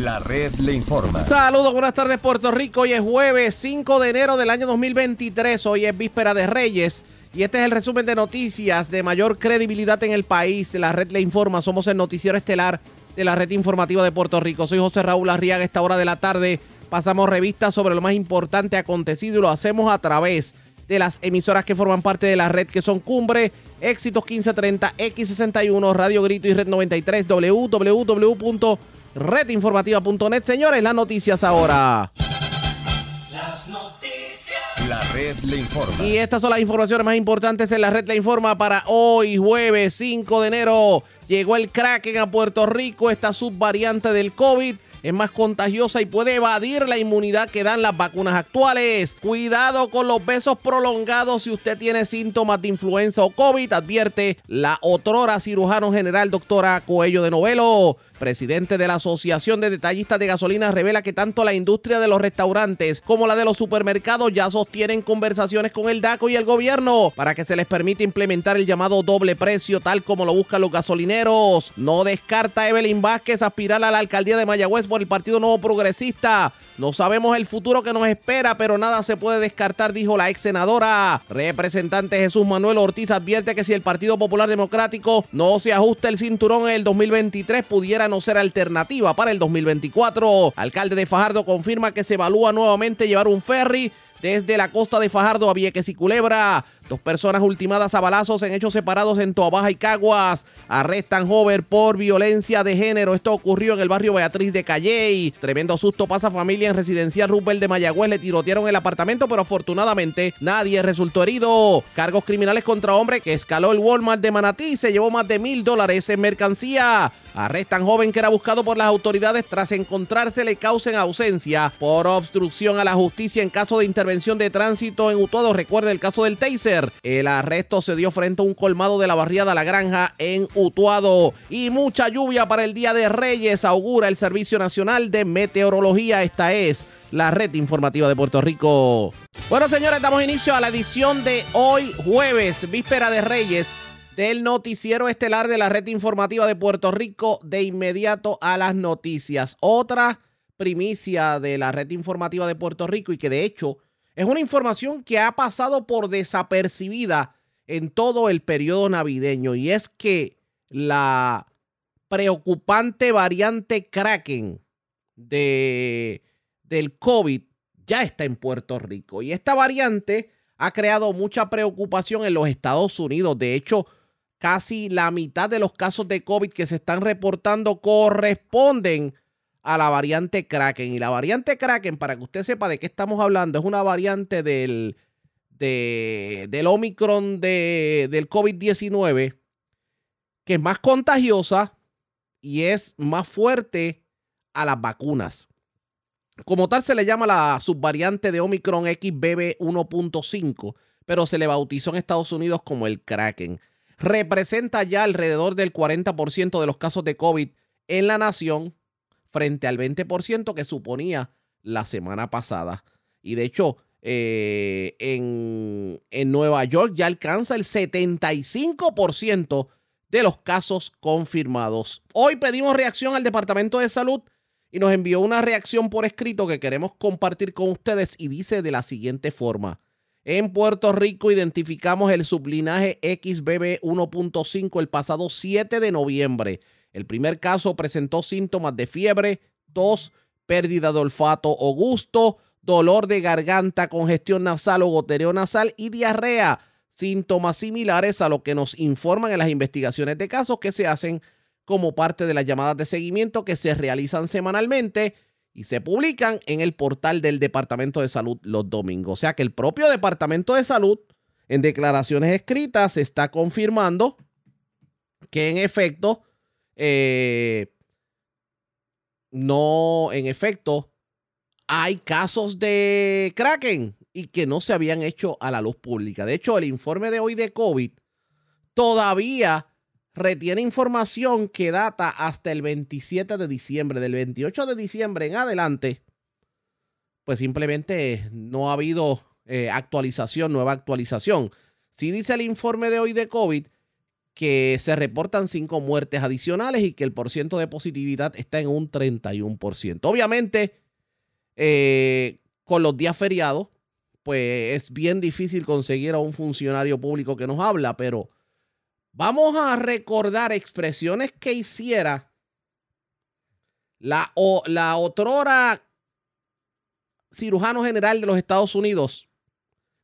La red le informa. Saludos, buenas tardes Puerto Rico. Hoy es jueves 5 de enero del año 2023. Hoy es víspera de Reyes. Y este es el resumen de noticias de mayor credibilidad en el país. La red le informa. Somos el noticiero estelar de la red informativa de Puerto Rico. Soy José Raúl Arriaga. Esta hora de la tarde pasamos revistas sobre lo más importante acontecido y lo hacemos a través de las emisoras que forman parte de la red que son Cumbre, Éxitos 1530, X61, Radio Grito y Red 93, www.redinformativa.net. Señores, las noticias ahora. Las noticias. La red le informa. Y estas son las informaciones más importantes en la red le informa para hoy, jueves 5 de enero. Llegó el Kraken a Puerto Rico, esta subvariante del COVID es más contagiosa y puede evadir la inmunidad que dan las vacunas actuales. Cuidado con los besos prolongados si usted tiene síntomas de influenza o COVID, advierte la otrora cirujano general doctora Coello de Novelo presidente de la Asociación de Detallistas de Gasolina, revela que tanto la industria de los restaurantes como la de los supermercados ya sostienen conversaciones con el DACO y el gobierno para que se les permita implementar el llamado doble precio tal como lo buscan los gasolineros. No descarta Evelyn Vázquez aspirar a la alcaldía de Mayagüez por el Partido Nuevo Progresista. No sabemos el futuro que nos espera, pero nada se puede descartar, dijo la ex senadora. Representante Jesús Manuel Ortiz advierte que si el Partido Popular Democrático no se ajusta el cinturón en el 2023, pudiera no ser alternativa para el 2024. Alcalde de Fajardo confirma que se evalúa nuevamente llevar un ferry desde la costa de Fajardo a Vieques y Culebra. Dos personas ultimadas a balazos en hechos separados en Toabaja y Caguas. Arrestan joven por violencia de género. Esto ocurrió en el barrio Beatriz de Calley. Tremendo susto pasa familia en residencial Rupel de Mayagüez. Le tirotearon el apartamento, pero afortunadamente nadie resultó herido. Cargos criminales contra hombre que escaló el Walmart de Manatí. Se llevó más de mil dólares en mercancía. Arrestan joven que era buscado por las autoridades tras encontrársele causa en ausencia por obstrucción a la justicia en caso de intervención de tránsito en Utuado. Recuerde el caso del Taser. El arresto se dio frente a un colmado de la barriada La Granja en Utuado. Y mucha lluvia para el Día de Reyes augura el Servicio Nacional de Meteorología. Esta es la red informativa de Puerto Rico. Bueno, señores, damos inicio a la edición de hoy, jueves, víspera de Reyes, del noticiero estelar de la red informativa de Puerto Rico. De inmediato a las noticias. Otra primicia de la red informativa de Puerto Rico y que de hecho es una información que ha pasado por desapercibida en todo el periodo navideño y es que la preocupante variante Kraken de, del COVID ya está en Puerto Rico y esta variante ha creado mucha preocupación en los Estados Unidos. De hecho, casi la mitad de los casos de COVID que se están reportando corresponden a la variante Kraken. Y la variante Kraken, para que usted sepa de qué estamos hablando, es una variante del, del Omicron de, del COVID-19 que es más contagiosa y es más fuerte a las vacunas. Como tal se le llama la subvariante de Omicron XBB 1.5, pero se le bautizó en Estados Unidos como el Kraken. Representa ya alrededor del 40% de los casos de COVID en la nación frente al 20% que suponía la semana pasada. Y de hecho, eh, en, en Nueva York ya alcanza el 75% de los casos confirmados. Hoy pedimos reacción al Departamento de Salud y nos envió una reacción por escrito que queremos compartir con ustedes y dice de la siguiente forma. En Puerto Rico identificamos el sublinaje XBB 1.5 el pasado 7 de noviembre. El primer caso presentó síntomas de fiebre, tos, pérdida de olfato o gusto, dolor de garganta, congestión nasal o goteo nasal y diarrea, síntomas similares a lo que nos informan en las investigaciones de casos que se hacen como parte de las llamadas de seguimiento que se realizan semanalmente y se publican en el portal del Departamento de Salud los domingos. O sea que el propio Departamento de Salud, en declaraciones escritas, está confirmando que en efecto eh, no, en efecto, hay casos de Kraken y que no se habían hecho a la luz pública. De hecho, el informe de hoy de COVID todavía retiene información que data hasta el 27 de diciembre. Del 28 de diciembre en adelante, pues simplemente no ha habido eh, actualización, nueva actualización. Sí dice el informe de hoy de COVID que se reportan cinco muertes adicionales y que el porciento de positividad está en un 31%. Obviamente, eh, con los días feriados, pues es bien difícil conseguir a un funcionario público que nos habla, pero vamos a recordar expresiones que hiciera la, o, la otrora cirujano general de los Estados Unidos,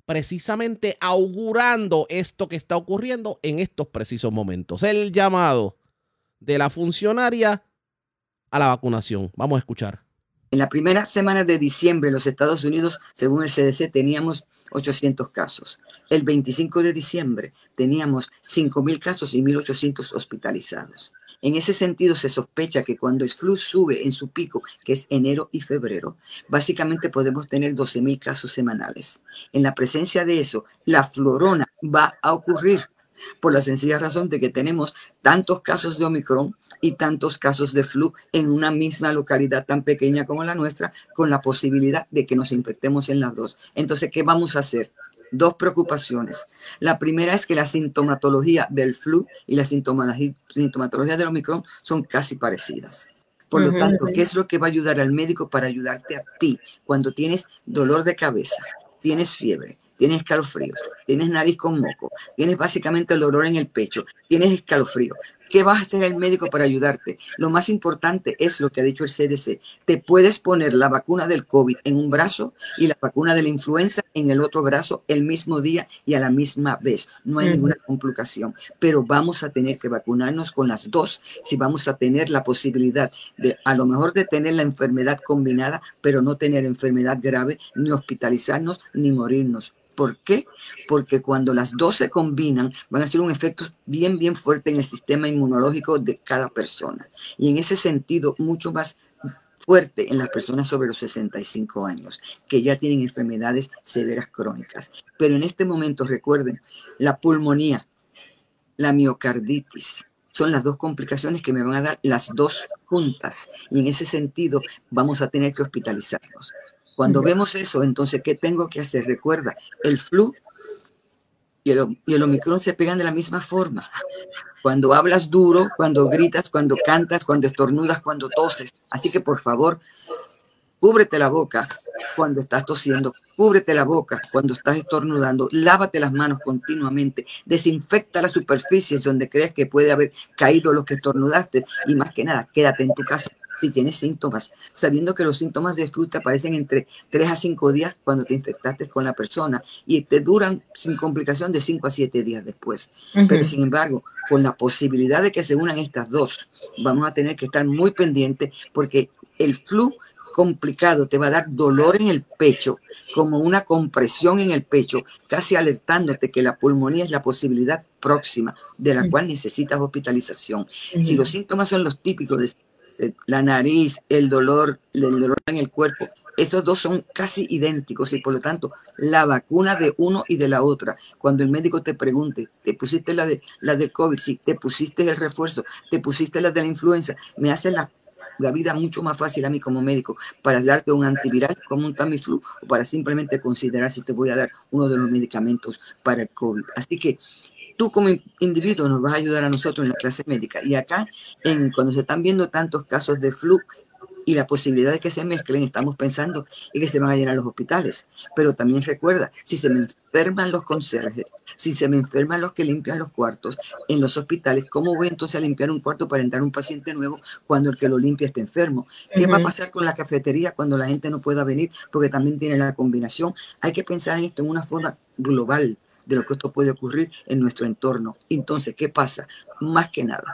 precisamente augurando esto que está ocurriendo en estos precisos momentos. El llamado de la funcionaria a la vacunación. Vamos a escuchar. En la primera semana de diciembre en los Estados Unidos, según el CDC, teníamos 800 casos. El 25 de diciembre teníamos 5.000 casos y 1.800 hospitalizados. En ese sentido, se sospecha que cuando el flu sube en su pico, que es enero y febrero, básicamente podemos tener 12.000 casos semanales. En la presencia de eso, la florona va a ocurrir por la sencilla razón de que tenemos tantos casos de Omicron y tantos casos de flu en una misma localidad tan pequeña como la nuestra, con la posibilidad de que nos infectemos en las dos. Entonces, ¿qué vamos a hacer? Dos preocupaciones. La primera es que la sintomatología del flu y la sintomatología del Omicron son casi parecidas. Por lo tanto, ¿qué es lo que va a ayudar al médico para ayudarte a ti cuando tienes dolor de cabeza, tienes fiebre, tienes escalofríos, tienes nariz con moco, tienes básicamente el dolor en el pecho, tienes escalofrío. ¿Qué vas a hacer el médico para ayudarte? Lo más importante es lo que ha dicho el CDC. Te puedes poner la vacuna del COVID en un brazo y la vacuna de la influenza en el otro brazo el mismo día y a la misma vez. No hay ninguna complicación. Pero vamos a tener que vacunarnos con las dos si vamos a tener la posibilidad de a lo mejor de tener la enfermedad combinada, pero no tener enfermedad grave, ni hospitalizarnos, ni morirnos. ¿Por qué? Porque cuando las dos se combinan, van a ser un efecto bien, bien fuerte en el sistema inmunológico de cada persona. Y en ese sentido, mucho más fuerte en las personas sobre los 65 años, que ya tienen enfermedades severas crónicas. Pero en este momento, recuerden, la pulmonía, la miocarditis, son las dos complicaciones que me van a dar las dos juntas. Y en ese sentido, vamos a tener que hospitalizarnos. Cuando vemos eso, entonces, ¿qué tengo que hacer? Recuerda, el flu y el, y el Omicron se pegan de la misma forma. Cuando hablas duro, cuando gritas, cuando cantas, cuando estornudas, cuando toses. Así que, por favor, cúbrete la boca cuando estás tosiendo, cúbrete la boca cuando estás estornudando, lávate las manos continuamente, desinfecta las superficies donde crees que puede haber caído lo que estornudaste y más que nada, quédate en tu casa si tienes síntomas, sabiendo que los síntomas de flu te aparecen entre 3 a 5 días cuando te infectaste con la persona y te duran sin complicación de 5 a 7 días después. Pero sin embargo, con la posibilidad de que se unan estas dos, vamos a tener que estar muy pendientes porque el flu complicado te va a dar dolor en el pecho, como una compresión en el pecho, casi alertándote que la pulmonía es la posibilidad próxima de la cual necesitas hospitalización. Si los síntomas son los típicos de la nariz, el dolor, el dolor en el cuerpo, esos dos son casi idénticos y por lo tanto la vacuna de uno y de la otra, cuando el médico te pregunte, ¿te pusiste la de la del COVID? Sí, te pusiste el refuerzo, te pusiste la de la influenza, me hace la, la vida mucho más fácil a mí como médico para darte un antiviral como un Tamiflu o para simplemente considerar si te voy a dar uno de los medicamentos para el COVID. Así que tú como individuo nos vas a ayudar a nosotros en la clase médica. Y acá, en, cuando se están viendo tantos casos de flu y la posibilidad de que se mezclen, estamos pensando en que se van a llenar los hospitales. Pero también recuerda, si se me enferman los conserjes, si se me enferman los que limpian los cuartos en los hospitales, ¿cómo voy entonces a limpiar un cuarto para entrar un paciente nuevo cuando el que lo limpia esté enfermo? ¿Qué va a pasar con la cafetería cuando la gente no pueda venir porque también tiene la combinación? Hay que pensar en esto en una forma global de lo que esto puede ocurrir en nuestro entorno. Entonces, ¿qué pasa? Más que nada,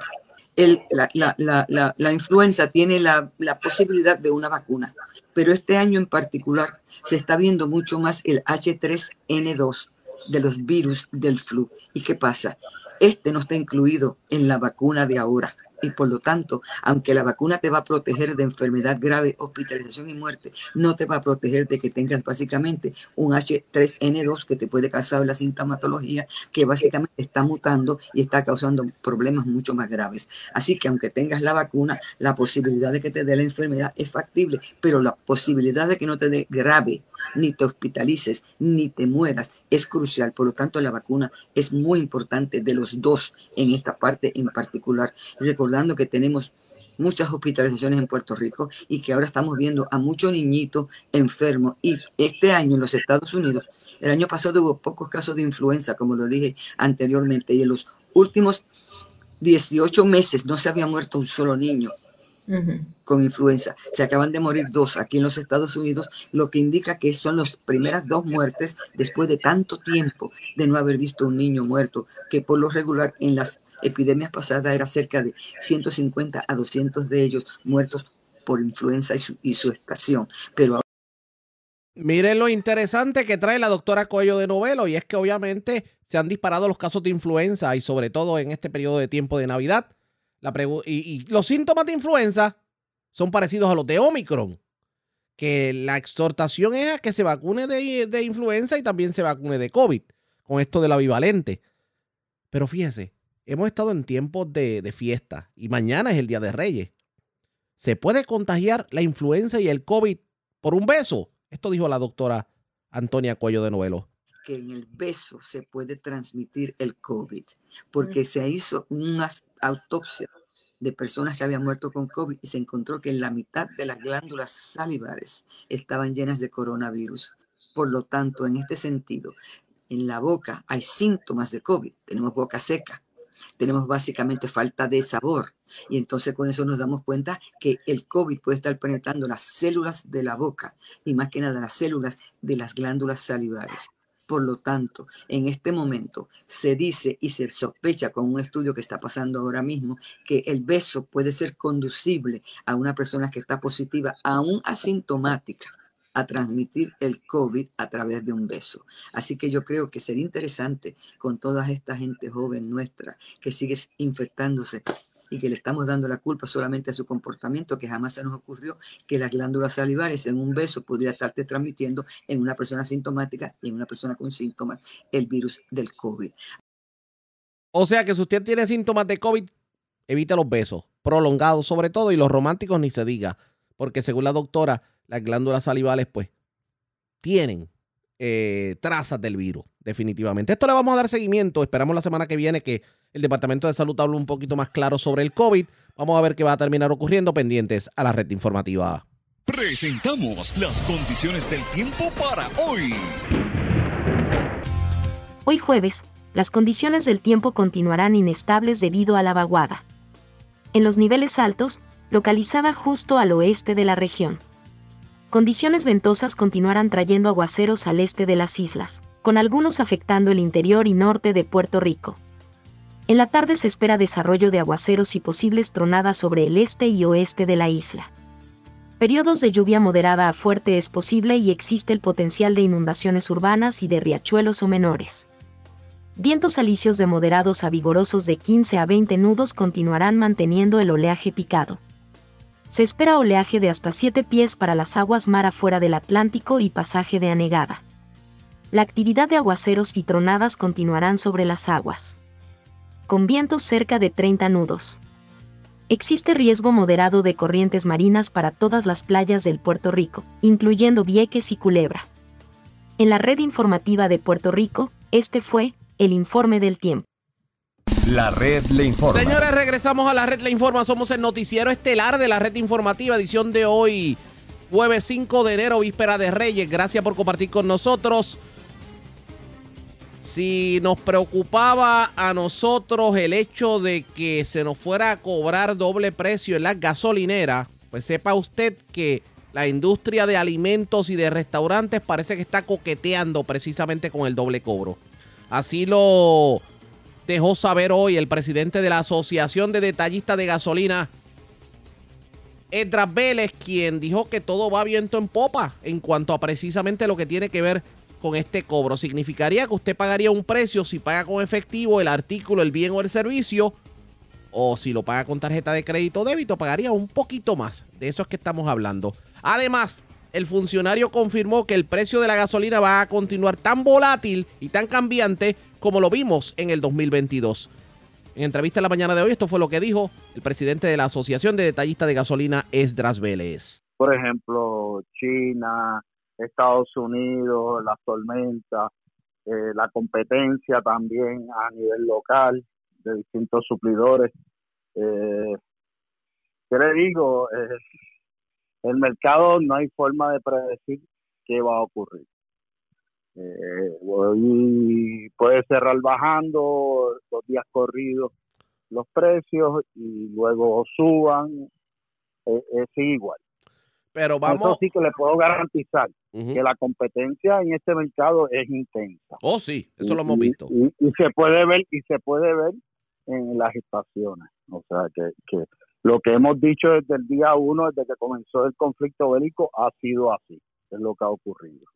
el, la, la, la, la, influenza tiene la, posibilidad de una vacuna, pero este año en particular se está viendo mucho más el H3N2 de los virus del flu. ¿Y qué pasa? Este no está incluido en la vacuna de ahora. Y por lo tanto, aunque la vacuna te va a proteger de enfermedad grave, hospitalización y muerte, no te va a proteger de que tengas básicamente un H3N2 que te puede causar la sintomatología que básicamente está mutando y está causando problemas mucho más graves. Así que aunque tengas la vacuna, la posibilidad de que te dé la enfermedad es factible, pero la posibilidad de que no te dé grave, ni te hospitalices, ni te mueras, es crucial. Por lo tanto, la vacuna es muy importante de los dos en esta parte en particular. Que tenemos muchas hospitalizaciones en Puerto Rico y que ahora estamos viendo a muchos niñitos enfermos. Y este año en los Estados Unidos, el año pasado hubo pocos casos de influenza, como lo dije anteriormente, y en los últimos 18 meses no se había muerto un solo niño con influenza. Se acaban de morir dos aquí en los Estados Unidos, lo que indica que son las primeras dos muertes después de tanto tiempo de no haber visto un niño muerto, que por lo regular en las epidemias pasadas era cerca de 150 a 200 de ellos muertos por influenza y su, estación. Pero Miren lo interesante que trae la doctora Cuello de Novelo y es que obviamente se han disparado los casos de influenza y sobre todo en este periodo de tiempo de Navidad y, los síntomas de influenza son parecidos a los de Omicron. Que la exhortación es a que se vacune de, influenza y también se vacune de COVID, con esto de la bivalente. Pero fíjese, hemos estado en tiempos de, de fiesta y mañana es el Día de Reyes. ¿Se puede contagiar la influenza y el COVID por un beso? Esto dijo la doctora Antonia Cuello de Novelo que en el beso se puede transmitir el COVID, porque se hizo unas autopsias de personas que habían muerto con COVID y se encontró que la mitad de las glándulas salivares estaban llenas de coronavirus. Por lo tanto, en este sentido, en la boca hay síntomas de COVID. Tenemos boca seca, tenemos básicamente falta de sabor. Y entonces con eso nos damos cuenta que el COVID puede estar penetrando las células de la boca y más que nada las células de las glándulas salivares. Por lo tanto, en este momento se dice y se sospecha con un estudio que está pasando ahora mismo que el beso puede ser conducible a una persona que está positiva, aún asintomática, a transmitir el COVID a través de un beso. Así que yo creo que sería interesante con toda esta gente joven nuestra que sigue infectándose y que le estamos dando la culpa solamente a su comportamiento, que jamás se nos ocurrió que las glándulas salivares en un beso podría estarte transmitiendo en una persona sintomática y en una persona con síntomas el virus del COVID. O sea que si usted tiene síntomas de COVID, evite los besos, prolongados sobre todo, y los románticos ni se diga, porque según la doctora, las glándulas salivales pues tienen eh, trazas del virus, definitivamente. Esto le vamos a dar seguimiento, esperamos la semana que viene que el Departamento de Salud habla un poquito más claro sobre el COVID. Vamos a ver qué va a terminar ocurriendo pendientes a la red informativa. Presentamos las condiciones del tiempo para hoy. Hoy jueves, las condiciones del tiempo continuarán inestables debido a la vaguada. En los niveles altos, localizada justo al oeste de la región. Condiciones ventosas continuarán trayendo aguaceros al este de las islas, con algunos afectando el interior y norte de Puerto Rico. En la tarde se espera desarrollo de aguaceros y posibles tronadas sobre el este y oeste de la isla. Periodos de lluvia moderada a fuerte es posible y existe el potencial de inundaciones urbanas y de riachuelos o menores. Vientos alisios de moderados a vigorosos de 15 a 20 nudos continuarán manteniendo el oleaje picado. Se espera oleaje de hasta 7 pies para las aguas mar afuera del Atlántico y pasaje de anegada. La actividad de aguaceros y tronadas continuarán sobre las aguas con vientos cerca de 30 nudos. Existe riesgo moderado de corrientes marinas para todas las playas del Puerto Rico, incluyendo Vieques y Culebra. En la red informativa de Puerto Rico, este fue el informe del tiempo. La red le informa. Señores, regresamos a la red le informa. Somos el noticiero estelar de la red informativa, edición de hoy, jueves 5 de enero, víspera de Reyes. Gracias por compartir con nosotros si nos preocupaba a nosotros el hecho de que se nos fuera a cobrar doble precio en las gasolineras, pues sepa usted que la industria de alimentos y de restaurantes parece que está coqueteando precisamente con el doble cobro. Así lo dejó saber hoy el presidente de la Asociación de Detallistas de Gasolina, Edras Vélez, quien dijo que todo va viento en popa en cuanto a precisamente lo que tiene que ver con este cobro. Significaría que usted pagaría un precio si paga con efectivo el artículo, el bien o el servicio o si lo paga con tarjeta de crédito o débito, pagaría un poquito más. De eso es que estamos hablando. Además, el funcionario confirmó que el precio de la gasolina va a continuar tan volátil y tan cambiante como lo vimos en el 2022. En entrevista en la mañana de hoy, esto fue lo que dijo el presidente de la Asociación de Detallistas de Gasolina, Esdras Vélez. Por ejemplo, China, Estados Unidos, las tormentas, eh, la competencia también a nivel local de distintos suplidores. Eh, ¿Qué le digo? Eh, el mercado no hay forma de predecir qué va a ocurrir. Eh, puede cerrar bajando dos días corridos los precios y luego suban, eh, es igual. Pero vamos. Eso sí que le puedo garantizar que la competencia en este mercado es intensa. Oh, sí, eso lo hemos visto. Y, se puede ver y se puede ver en las estaciones. O sea, que, que lo que hemos dicho desde el día uno, desde que comenzó el conflicto bélico, ha sido así. Es lo que ha ocurrido.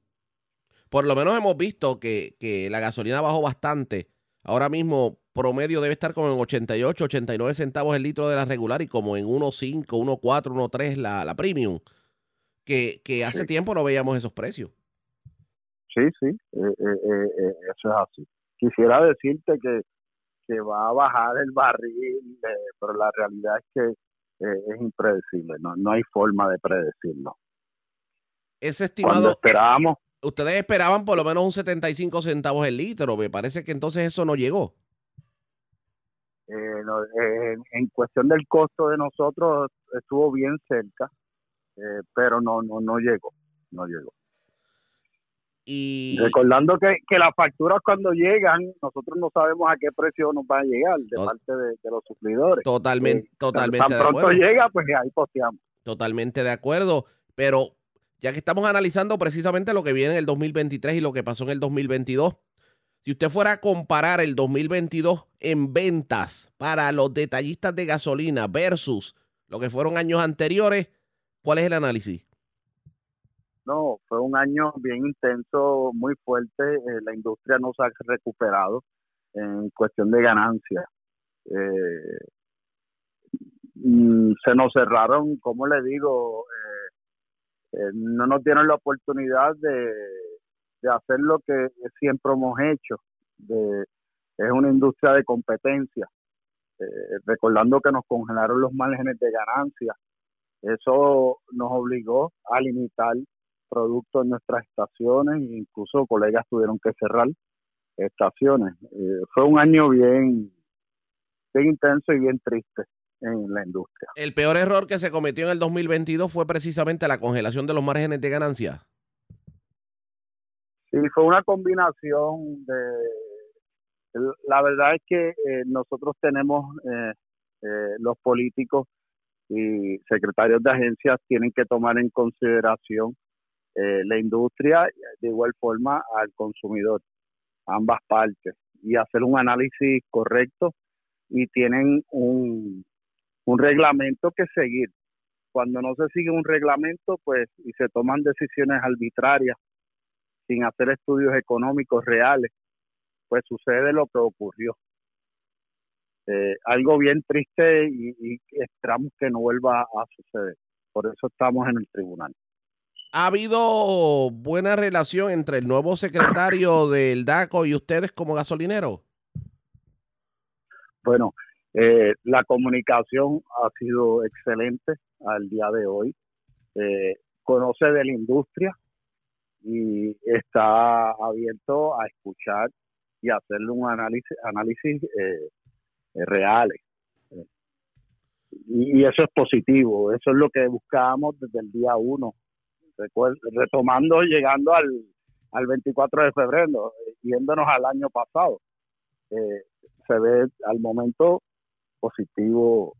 Por lo menos hemos visto que, que la gasolina bajó bastante. Ahora mismo promedio debe estar como en 88, 89 centavos el litro de la regular y como en 1.5, 1.4, 1.3 la, la premium. Que, que hace tiempo no veíamos esos precios. Sí, sí, eh, eh, eh, eso es así. Quisiera decirte que que va a bajar el barril, eh, pero la realidad es que eh, es impredecible, no, no hay forma de predecirlo. Ese estimado. Cuando esperábamos. Ustedes esperaban por lo menos un 75 centavos el litro, me parece que entonces eso no llegó. Eh, en cuestión del costo de nosotros estuvo bien cerca, pero no, no, no llegó, no llegó. Y... Recordando que, que las facturas cuando llegan, nosotros no sabemos a qué precio nos van a llegar de parte de, los suplidores. Totalmente, eh, totalmente tan pronto llega, pues ahí posteamos. Totalmente de acuerdo, pero ya que estamos analizando precisamente lo que viene en el 2023 y lo que pasó en el 2022, si usted fuera a comparar el 2022 en ventas para los detallistas de gasolina versus lo que fueron años anteriores, ¿cuál es el análisis? No, fue un año bien intenso, muy fuerte. Eh, la industria no se ha recuperado en cuestión de ganancias. Eh, mm, se nos cerraron, como le digo, eh, no nos dieron la oportunidad de, hacer lo que siempre hemos hecho. De, es una industria de competencia. recordando que nos congelaron los márgenes de ganancias, eso nos obligó a limitar producto en nuestras estaciones, incluso colegas tuvieron que cerrar estaciones. Eh, fue un año bien, bien intenso y bien triste en la industria. El peor error que se cometió en el 2022 fue precisamente la congelación de los márgenes de ganancia. Sí, fue una combinación de... La verdad es que eh, nosotros tenemos, eh, los políticos y secretarios de agencias tienen que tomar en consideración eh, la industria, de igual forma al consumidor, ambas partes, y hacer un análisis correcto y tienen un, un reglamento que seguir. Cuando no se sigue un reglamento, pues, y se toman decisiones arbitrarias sin hacer estudios económicos reales, pues sucede lo que ocurrió. Eh, algo bien triste y, y esperamos que no vuelva a suceder. Por eso estamos en el tribunal. ¿Ha habido buena relación entre el nuevo secretario del DACO y ustedes como gasolineros? Bueno, eh, la comunicación ha sido excelente al día de hoy. Eh, conoce de la industria y está abierto a escuchar y hacerle un análisis, análisis eh, reales. Y, eso es positivo, eso es lo que buscábamos desde el día uno retomando, llegando al, al 24 de febrero, yéndonos al año pasado. Eh, se ve al momento positivo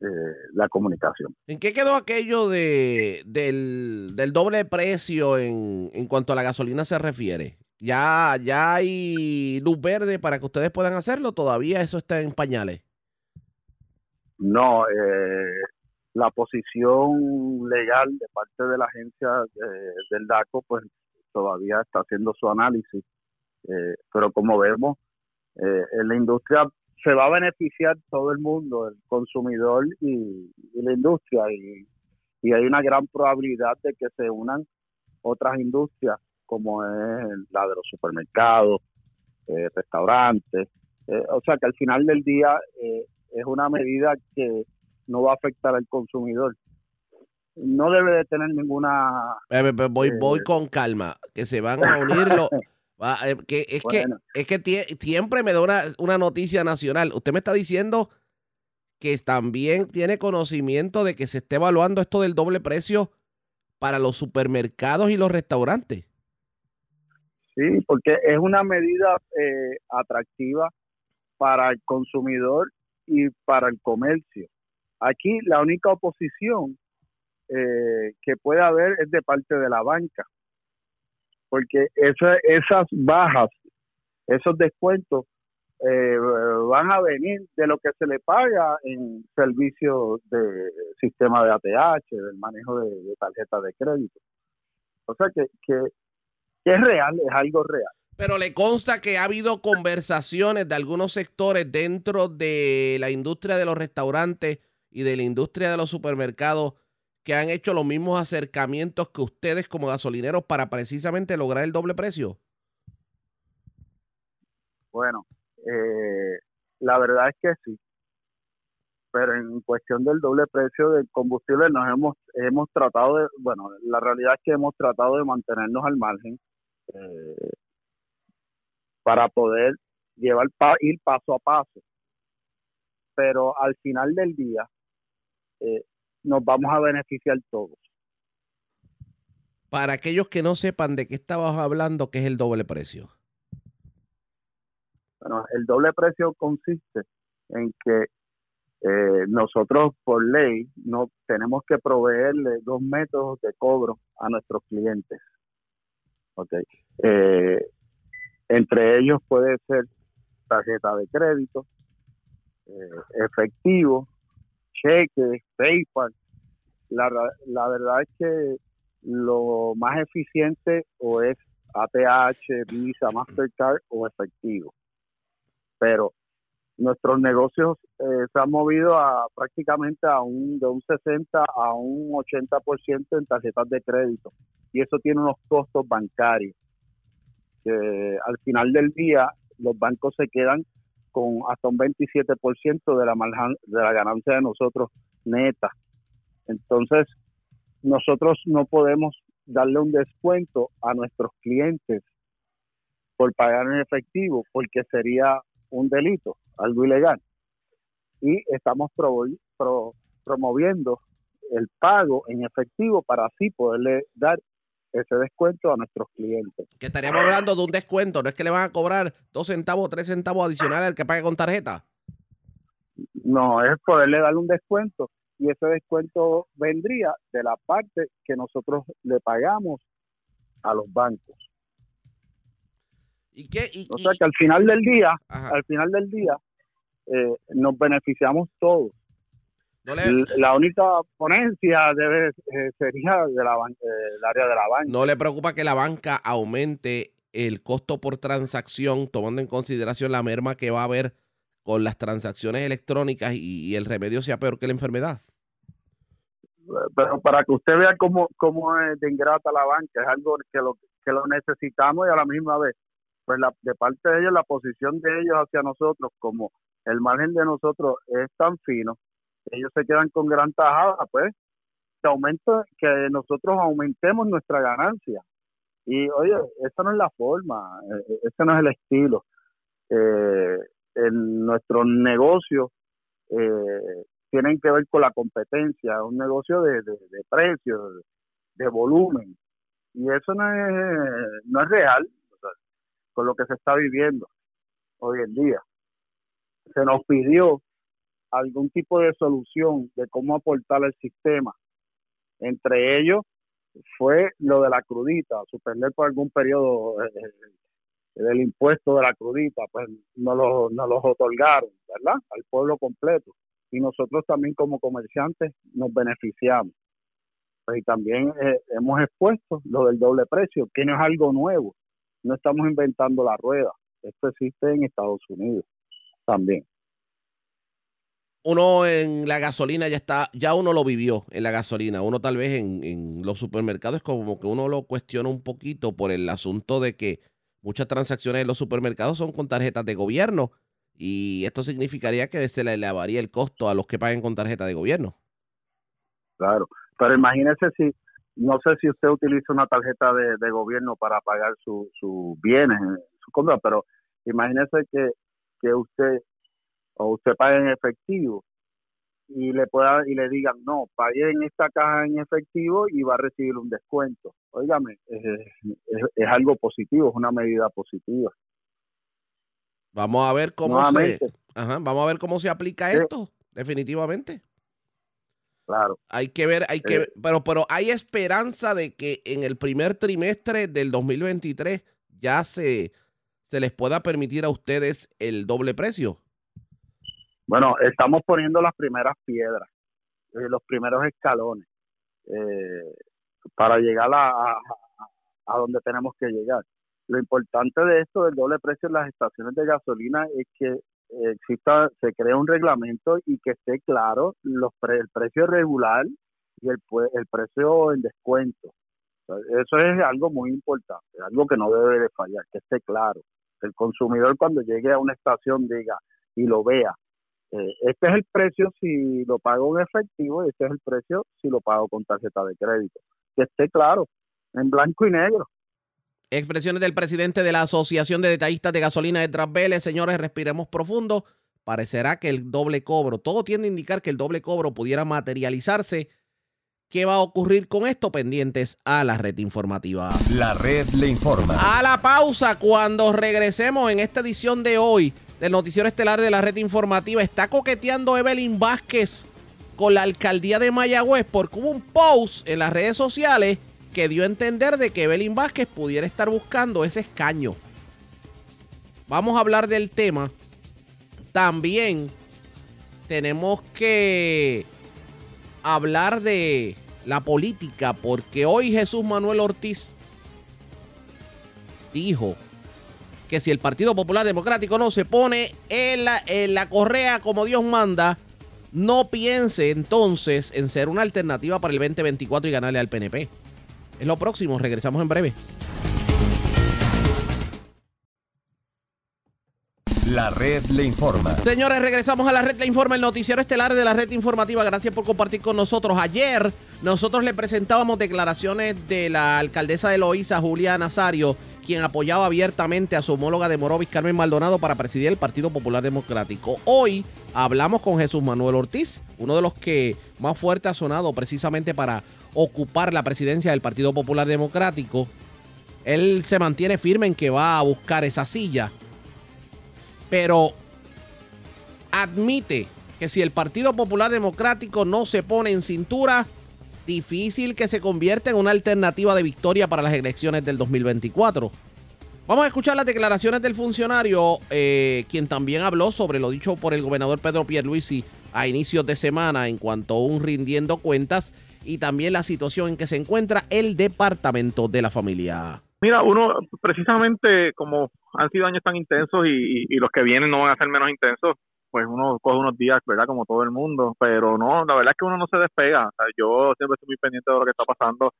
eh, la comunicación. ¿En qué quedó aquello de, del, del doble precio en, en cuanto a la gasolina se refiere? ¿Ya, ¿Ya hay luz verde para que ustedes puedan hacerlo? ¿Todavía eso está en pañales? No, eh, la posición legal de parte de la agencia del DACO, pues todavía está haciendo su análisis. Eh, pero como vemos, eh, en la industria se va a beneficiar todo el mundo, el consumidor y, la industria, y, hay una gran probabilidad de que se unan otras industrias como es la de los supermercados, eh, restaurantes. Eh, o sea que al final del día eh, es una medida que no va a afectar al consumidor. No debe de tener ninguna... voy, voy con calma, que se van a unir los... que es que es que siempre me da una, una noticia nacional. Usted me está diciendo que también tiene conocimiento de que se esté evaluando esto del doble precio para los supermercados y los restaurantes. Sí, porque es una medida eh, atractiva para el consumidor y para el comercio. Aquí la única oposición eh, que puede haber es de parte de la banca, porque esas bajas, esos descuentos eh, van a venir de lo que se le paga en servicios de sistema de ATH, del manejo de, tarjetas de crédito. O sea que, que es real, es algo real. Pero le consta que ha habido conversaciones de algunos sectores dentro de la industria de los restaurantes y de la industria de los supermercados que han hecho los mismos acercamientos que ustedes como gasolineros para precisamente lograr el doble precio. Bueno, eh, la verdad es que sí. Pero en cuestión del doble precio del combustible nos hemos hemos tratado de, bueno, la realidad es que hemos tratado de mantenernos al margen eh, para poder llevar ir paso a paso. Pero al final del día eh, nos vamos a beneficiar todos. Para aquellos que no sepan de qué estabas hablando, ¿qué es el doble precio? Bueno, el doble precio consiste en que eh, nosotros por ley no tenemos que proveerle dos métodos de cobro a nuestros clientes. Okay. Eh, entre ellos puede ser tarjeta de crédito, eh, efectivo, cheque, PayPal. La, la verdad es que lo más eficiente o es ATH, Visa, Mastercard o efectivo. Pero nuestros negocios eh, se han movido a prácticamente a un de un 60 a un 80% en tarjetas de crédito y eso tiene unos costos bancarios que al final del día los bancos se quedan con hasta un 27% de la de la ganancia de nosotros neta. Entonces, nosotros no podemos darle un descuento a nuestros clientes por pagar en efectivo porque sería un delito, algo ilegal. Y estamos promoviendo el pago en efectivo para así poderle dar ese descuento a nuestros clientes. Que estaríamos hablando de un descuento, no es que le van a cobrar dos centavos o tres centavos adicionales al que pague con tarjeta. No, es poderle dar un descuento y ese descuento vendría de la parte que nosotros le pagamos a los bancos. ¿Y qué? o sea que al final del día, al final del día, eh, nos beneficiamos todos. La única ponencia debe eh, sería de la, eh, área de la banca. ¿No le preocupa que la banca aumente el costo por transacción, tomando en consideración la merma que va a haber con las transacciones electrónicas y, el remedio sea peor que la enfermedad? Pero para que usted vea cómo, cómo es de ingrata la banca, es algo que lo, que lo necesitamos y a la misma vez, pues la, de parte de ellos, la posición de ellos hacia nosotros, como el margen de nosotros es tan fino, ellos se quedan con gran tajada, pues que aumenta, que nosotros aumentemos nuestra ganancia. Y oye, esa no es la forma, eh, ese no es el estilo. Eh, en nuestros negocios eh, tienen que ver con la competencia, un negocio de precios, de volumen. Y eso no es, no es real con lo que se está viviendo hoy en día. Se nos pidió algún tipo de solución de cómo aportar al sistema. Entre ellos fue lo de la crudita, suspender por algún periodo eh, del impuesto de la crudita, pues no lo, no los otorgaron, ¿verdad? Al pueblo completo. Y nosotros también como comerciantes nos beneficiamos. Pues y también eh, hemos expuesto lo del doble precio, que no es algo nuevo. No estamos inventando la rueda. Esto existe en Estados Unidos también. uno en la gasolina ya está, ya uno lo vivió en la gasolina. Uno tal vez en, en los supermercados como que uno lo cuestiona un poquito por el asunto de que muchas transacciones en los supermercados son con tarjetas de gobierno y esto significaría que se le elevaría el costo a los que paguen con tarjeta de gobierno. Claro, pero imagínese si, no sé si usted utiliza una tarjeta de, gobierno para pagar sus su bienes, su compra, pero imagínese que, que usted o usted pague en efectivo y le pueda y le digan no pague en esta caja en efectivo y va a recibir un descuento óigame es, es, algo positivo es una medida positiva. Vamos a ver cómo se vamos a ver cómo se aplica esto definitivamente. Claro. Hay que ver hay que eh. pero pero hay esperanza de que en el primer trimestre del 2023 ya se se les pueda permitir a ustedes el doble precio bueno, estamos poniendo las primeras piedras, eh, los primeros escalones eh, para llegar a, donde tenemos que llegar. Lo importante de esto del doble precio en las estaciones de gasolina es que exista, se crea un reglamento y que esté claro el precio regular y el, el precio en descuento. Eso es algo muy importante, algo que no debe de fallar, que esté claro. El consumidor cuando llegue a una estación diga y lo vea, eh, este es el precio si lo pago en efectivo y este es el precio si lo pago con tarjeta de crédito. Que esté claro, en blanco y negro. Expresiones del presidente de la Asociación de Detallistas de Gasolina de Vélez. Señores, respiremos profundo. Parecerá que el doble cobro, todo tiende a indicar que el doble cobro pudiera materializarse. ¿Qué va a ocurrir con esto? Pendientes a la red informativa. La red le informa. A la pausa cuando regresemos en esta edición de hoy del noticiero estelar de la red informativa. Está coqueteando Evelyn Vázquez con la alcaldía de Mayagüez porque hubo un post en las redes sociales que dio a entender de que Evelyn Vázquez pudiera estar buscando ese escaño. Vamos a hablar del tema. También tenemos que hablar de la política porque hoy Jesús Manuel Ortiz dijo que si el Partido Popular Democrático no se pone en la, en la correa como Dios manda, no piense entonces en ser una alternativa para el 2024 y ganarle al PNP. Es lo próximo, regresamos en breve. La red le informa. Señores, regresamos a la red le informa, el noticiero estelar de la red informativa. Gracias por compartir con nosotros. Ayer nosotros le presentábamos declaraciones de la alcaldesa de Loíza, Julia Nazario, quien apoyaba abiertamente a su homóloga de Morovis, Carmen Maldonado, para presidir el Partido Popular Democrático. Hoy hablamos con Jesús Manuel Ortiz, uno de los que más fuerte ha sonado precisamente para ocupar la presidencia del Partido Popular Democrático. Él se mantiene firme en que va a buscar esa silla, pero admite que si el Partido Popular Democrático no se pone en cintura, difícil que se convierta en una alternativa de victoria para las elecciones del 2024. Vamos a escuchar las declaraciones del funcionario, eh, quien también habló sobre lo dicho por el gobernador Pedro Pierluisi a inicios de semana en cuanto a un rindiendo cuentas y también la situación en que se encuentra el departamento de la familia. Mira, uno precisamente como han sido años tan intensos y los que vienen no van a ser menos intensos, pues uno coge unos días, ¿verdad? Como todo el mundo, pero no, la verdad es que uno no se despega. yo siempre estoy muy pendiente de lo que está pasando.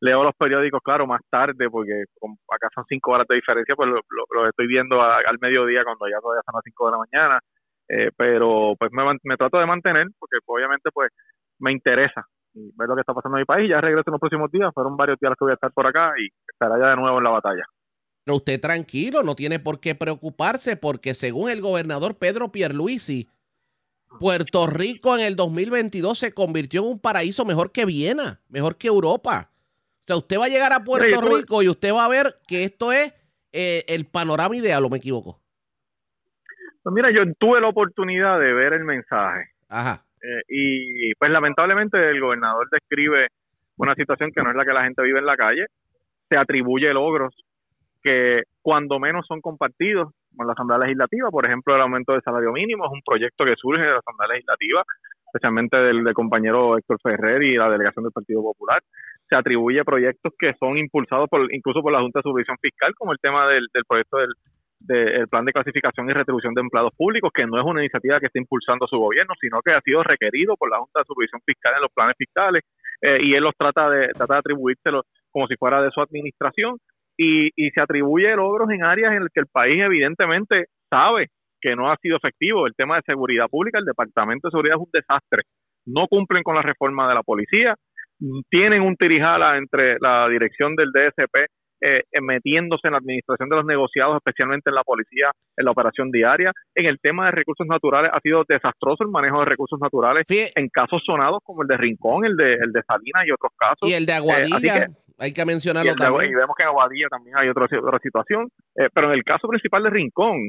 Leo los periódicos, claro, más tarde, porque acá son cinco horas de diferencia, pues lo, estoy viendo al mediodía cuando ya todavía son las cinco de la mañana. Eh, pero pues me, me trato de mantener, porque obviamente pues me interesa ver lo que está pasando en mi país. Ya regreso en los próximos días, fueron varios días que voy a estar por acá y estará ya de nuevo en la batalla. Pero usted tranquilo, no tiene por qué preocuparse porque según el gobernador Pedro Pierluisi, Puerto Rico en el 2022 se convirtió en un paraíso mejor que Viena, mejor que Europa. O sea, usted va a llegar a Puerto Rico y usted va a ver que esto es eh, el panorama ideal, ¿o me equivoco? Pues mira, yo tuve la oportunidad de ver el mensaje. Ajá. Eh, y pues lamentablemente el gobernador describe una situación que no es la que la gente vive en la calle, se atribuye logros que cuando menos son compartidos con la Asamblea Legislativa, por ejemplo, el aumento del salario mínimo es un proyecto que surge de la Asamblea Legislativa, especialmente del, compañero Héctor Ferrer y la delegación del Partido Popular. Se atribuye proyectos que son impulsados por, incluso por la Junta de Supervisión Fiscal, como el tema del, proyecto del, del plan de clasificación y retribución de empleados públicos, que no es una iniciativa que está impulsando su gobierno, sino que ha sido requerido por la Junta de Supervisión Fiscal en los planes fiscales, eh, y él los trata de, trata de atribuírselo como si fuera de su administración, y, y se atribuye logros en áreas en las que el país evidentemente sabe que no ha sido efectivo. El tema de seguridad pública, el Departamento de Seguridad es un desastre. No cumplen con la reforma de la policía, tienen un tirijala entre la dirección del DSP eh, metiéndose en la administración de los negociados, especialmente en la policía, en la operación diaria. En el tema de recursos naturales ha sido desastroso el manejo de recursos naturales en casos sonados como el de Rincón, el de, el de Salinas y otros casos. Y el de eh, Aguadilla, hay que mencionarlo también. y vemos que en Aguadilla también hay otra, otra situación. Eh, pero en el caso principal de Rincón,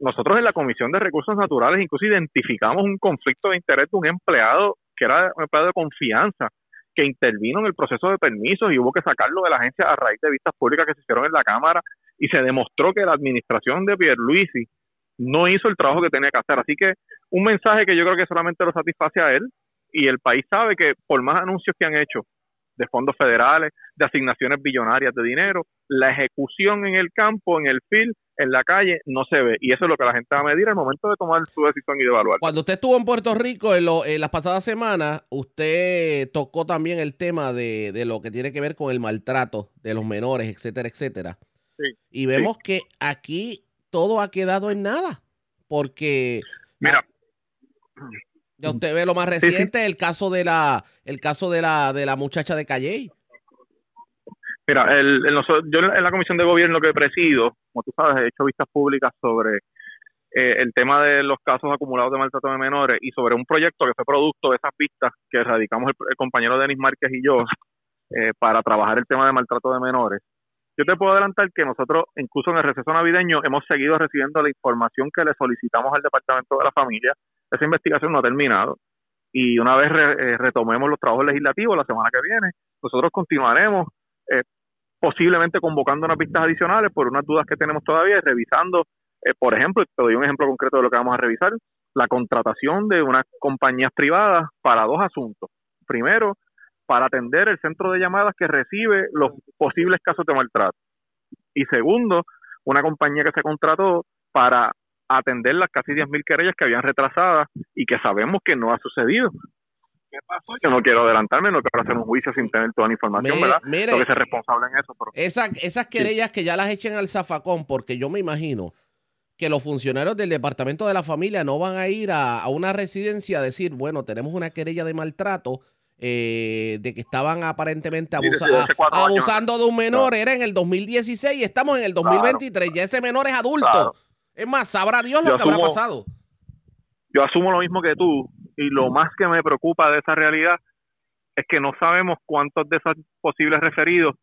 nosotros en la Comisión de Recursos Naturales incluso identificamos un conflicto de interés de un empleado que era un empleado de confianza que intervino en el proceso de permisos y hubo que sacarlo de la agencia a raíz de vistas públicas que se hicieron en la Cámara y se demostró que la administración de Pierluisi no hizo el trabajo que tenía que hacer. Así que un mensaje que yo creo que solamente lo satisface a él y el país sabe que por más anuncios que han hecho de fondos federales, de asignaciones billonarias de dinero, la ejecución en el campo, en el field, en la calle, no se ve. Y eso es lo que la gente va a medir al momento de tomar su decisión y de evaluar. Cuando usted estuvo en Puerto Rico en, en las pasadas semanas, usted tocó también el tema de, lo que tiene que ver con el maltrato de los menores, etcétera, etcétera. y vemos que aquí todo ha quedado en nada, porque... Mira. Ya usted ve lo más reciente, el caso de la, el caso de la, de la muchacha de Calle. Mira, el, yo en la comisión de gobierno que presido, como tú sabes, he hecho vistas públicas sobre eh, el tema de los casos acumulados de maltrato de menores y sobre un proyecto que fue producto de esas vistas que radicamos el, compañero Denis Márquez y yo eh, para trabajar el tema de maltrato de menores. Yo te puedo adelantar que nosotros, incluso en el receso navideño, hemos seguido recibiendo la información que le solicitamos al Departamento de la Familia. Esa investigación no ha terminado. Y una vez eh, retomemos los trabajos legislativos la semana que viene, nosotros continuaremos eh, posiblemente convocando unas vistas adicionales por unas dudas que tenemos todavía y revisando, eh, por ejemplo, te doy un ejemplo concreto de lo que vamos a revisar, la contratación de unas compañías privadas para dos asuntos. Primero, para atender el centro de llamadas que recibe los posibles casos de maltrato. Y segundo, una compañía que se contrató para atender las casi 10.000 querellas que habían retrasadas y que sabemos que no ha sucedido. ¿Qué pasó? Yo no quiero adelantarme, no quiero hacer un juicio sin tener toda la información, ¿verdad? Mire, que ser responsable en eso. esas querellas que ya las echen al zafacón, porque yo me imagino que los funcionarios del Departamento de la Familia no van a ir a, a una residencia a decir, bueno, tenemos una querella de maltrato, eh, de que estaban aparentemente abusando de un menor, era en el 2016 y estamos en el 2023, ya ese menor es adulto. Es más, sabrá Dios lo que habrá pasado. Yo asumo lo mismo que tú y lo más que me preocupa de esa realidad es que no sabemos cuántos de esos posibles referidos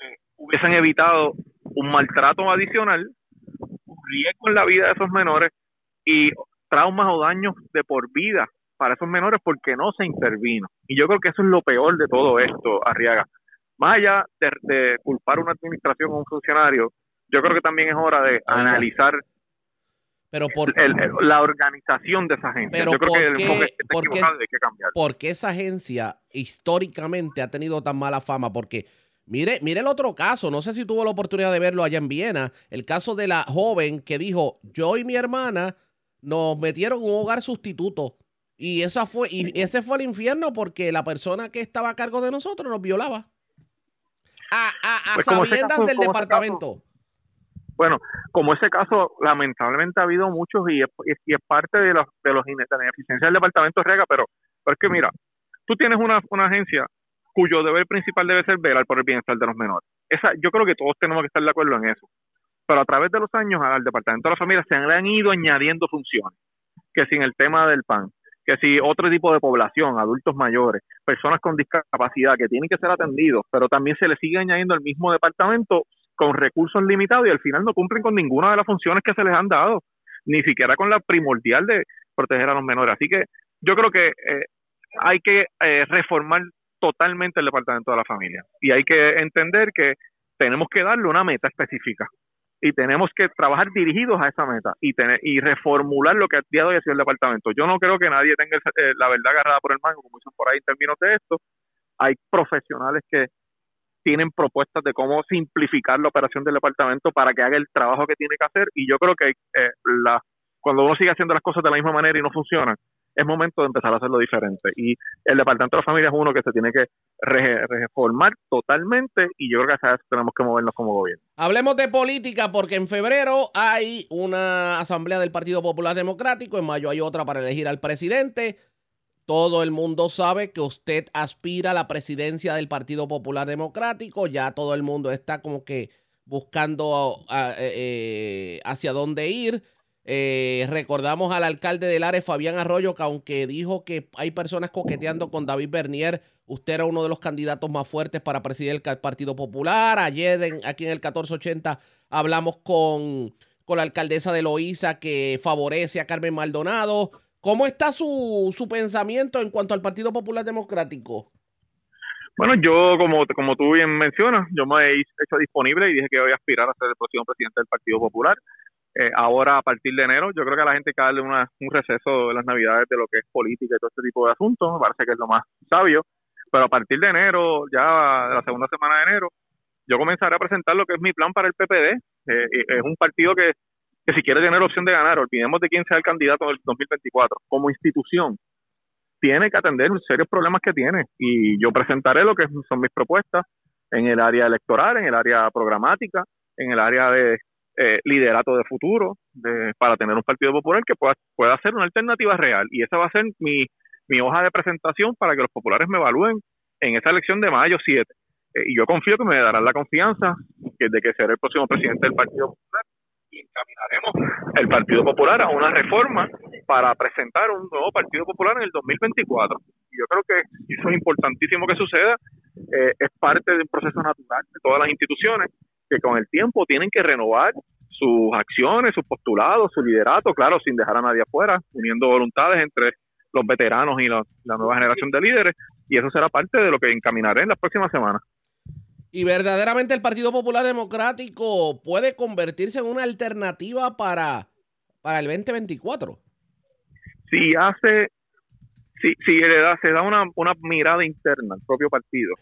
eh, hubiesen evitado un maltrato adicional, un riesgo en la vida de esos menores y traumas o daños de por vida para esos menores porque no se intervino. Y yo creo que eso es lo peor de todo esto, Arriaga. Más allá de, culpar a una administración o un funcionario, yo creo que también es hora de analizar pero por, la organización de esa agencia. Yo creo que el enfoque hay que cambiar. Porque esa agencia históricamente ha tenido tan mala fama? Porque mire, mire el otro caso, no sé si tuvo la oportunidad de verlo allá en Viena, el caso de la joven que dijo, yo y mi hermana nos metieron en un hogar sustituto y, esa fue, y ese fue el infierno porque la persona que estaba a cargo de nosotros nos violaba. A, a, pues sabiendas del departamento. bueno, como ese caso, lamentablemente ha habido muchos y es, y es parte de, los, de, los, de la ineficiencia del departamento Rega, pero, pero es que mira, tú tienes una, una agencia cuyo deber principal debe ser velar por el bienestar de los menores. Esa, yo creo que todos tenemos que estar de acuerdo en eso. Pero a través de los años al Departamento de la Familia se han ido añadiendo funciones, que sin el tema del PAN, que si otro tipo de población, adultos mayores, personas con discapacidad que tienen que ser atendidos, pero también se les sigue añadiendo el mismo departamento con recursos limitados y al final no cumplen con ninguna de las funciones que se les han dado, ni siquiera con la primordial de proteger a los menores. Así que yo creo que eh, hay que eh, reformar totalmente el departamento de la familia y hay que entender que tenemos que darle una meta específica y tenemos que trabajar dirigidos a esa meta y tener y reformular lo que ha día de hoy ha sido el departamento. Yo no creo que nadie tenga eh, la verdad agarrada por el mango, como dicen por ahí en términos de esto. Hay profesionales que tienen propuestas de cómo simplificar la operación del departamento para que haga el trabajo que tiene que hacer y yo creo que eh, la, cuando uno sigue haciendo las cosas de la misma manera y no funcionan, es momento de empezar a hacerlo diferente. Y el Departamento de la Familia es uno que se tiene que reformar totalmente y yo creo que a tenemos que movernos como gobierno. Hablemos de política porque en febrero hay una asamblea del Partido Popular Democrático, en mayo hay otra para elegir al presidente. Todo el mundo sabe que usted aspira a la presidencia del Partido Popular Democrático. Ya todo el mundo está como que buscando eh, eh, hacia dónde ir. Eh, recordamos al alcalde del área, Fabián Arroyo, que aunque dijo que hay personas coqueteando con David Bernier, usted era uno de los candidatos más fuertes para presidir el Partido Popular. Ayer aquí en el 1480 hablamos con, con la alcaldesa de Loíza que favorece a Carmen Maldonado. ¿Cómo está su, su pensamiento en cuanto al Partido Popular Democrático? Bueno, yo, como, como tú bien mencionas, yo me he hecho disponible y dije que voy a aspirar a ser el próximo presidente del Partido Popular. Eh, ahora, a partir de enero, yo creo que a la gente hay que darle una, un receso de las navidades de lo que es política y todo este tipo de asuntos, me parece que es lo más sabio. Pero a partir de enero, ya de la segunda semana de enero, yo comenzaré a presentar lo que es mi plan para el PPD. Eh, es un partido que que si quiere tener opción de ganar, olvidemos de quién sea el candidato del 2024, como institución, tiene que atender serios problemas que tiene. Y yo presentaré lo que son mis propuestas en el área electoral, en el área programática, en el área de eh, liderato de futuro, de, para tener un partido popular que pueda, pueda ser una alternativa real. Y esa va a ser mi, mi hoja de presentación para que los populares me evalúen en esa elección de mayo 7. Eh, y yo confío que me darán la confianza de que seré el próximo presidente del Partido Popular y encaminaremos el Partido Popular a una reforma para presentar un nuevo Partido Popular en el 2024. Y yo creo que eso es importantísimo que suceda, eh, es parte de un proceso natural de todas las instituciones que con el tiempo tienen que renovar sus acciones, sus postulados, su liderato, claro, sin dejar a nadie afuera, uniendo voluntades entre los veteranos y la, la nueva generación de líderes, y eso será parte de lo que encaminaré en las próximas semanas. Y verdaderamente el Partido Popular Democrático puede convertirse en una alternativa para, para el 2024. Si hace, si, si le da, se da una, una mirada interna al propio partido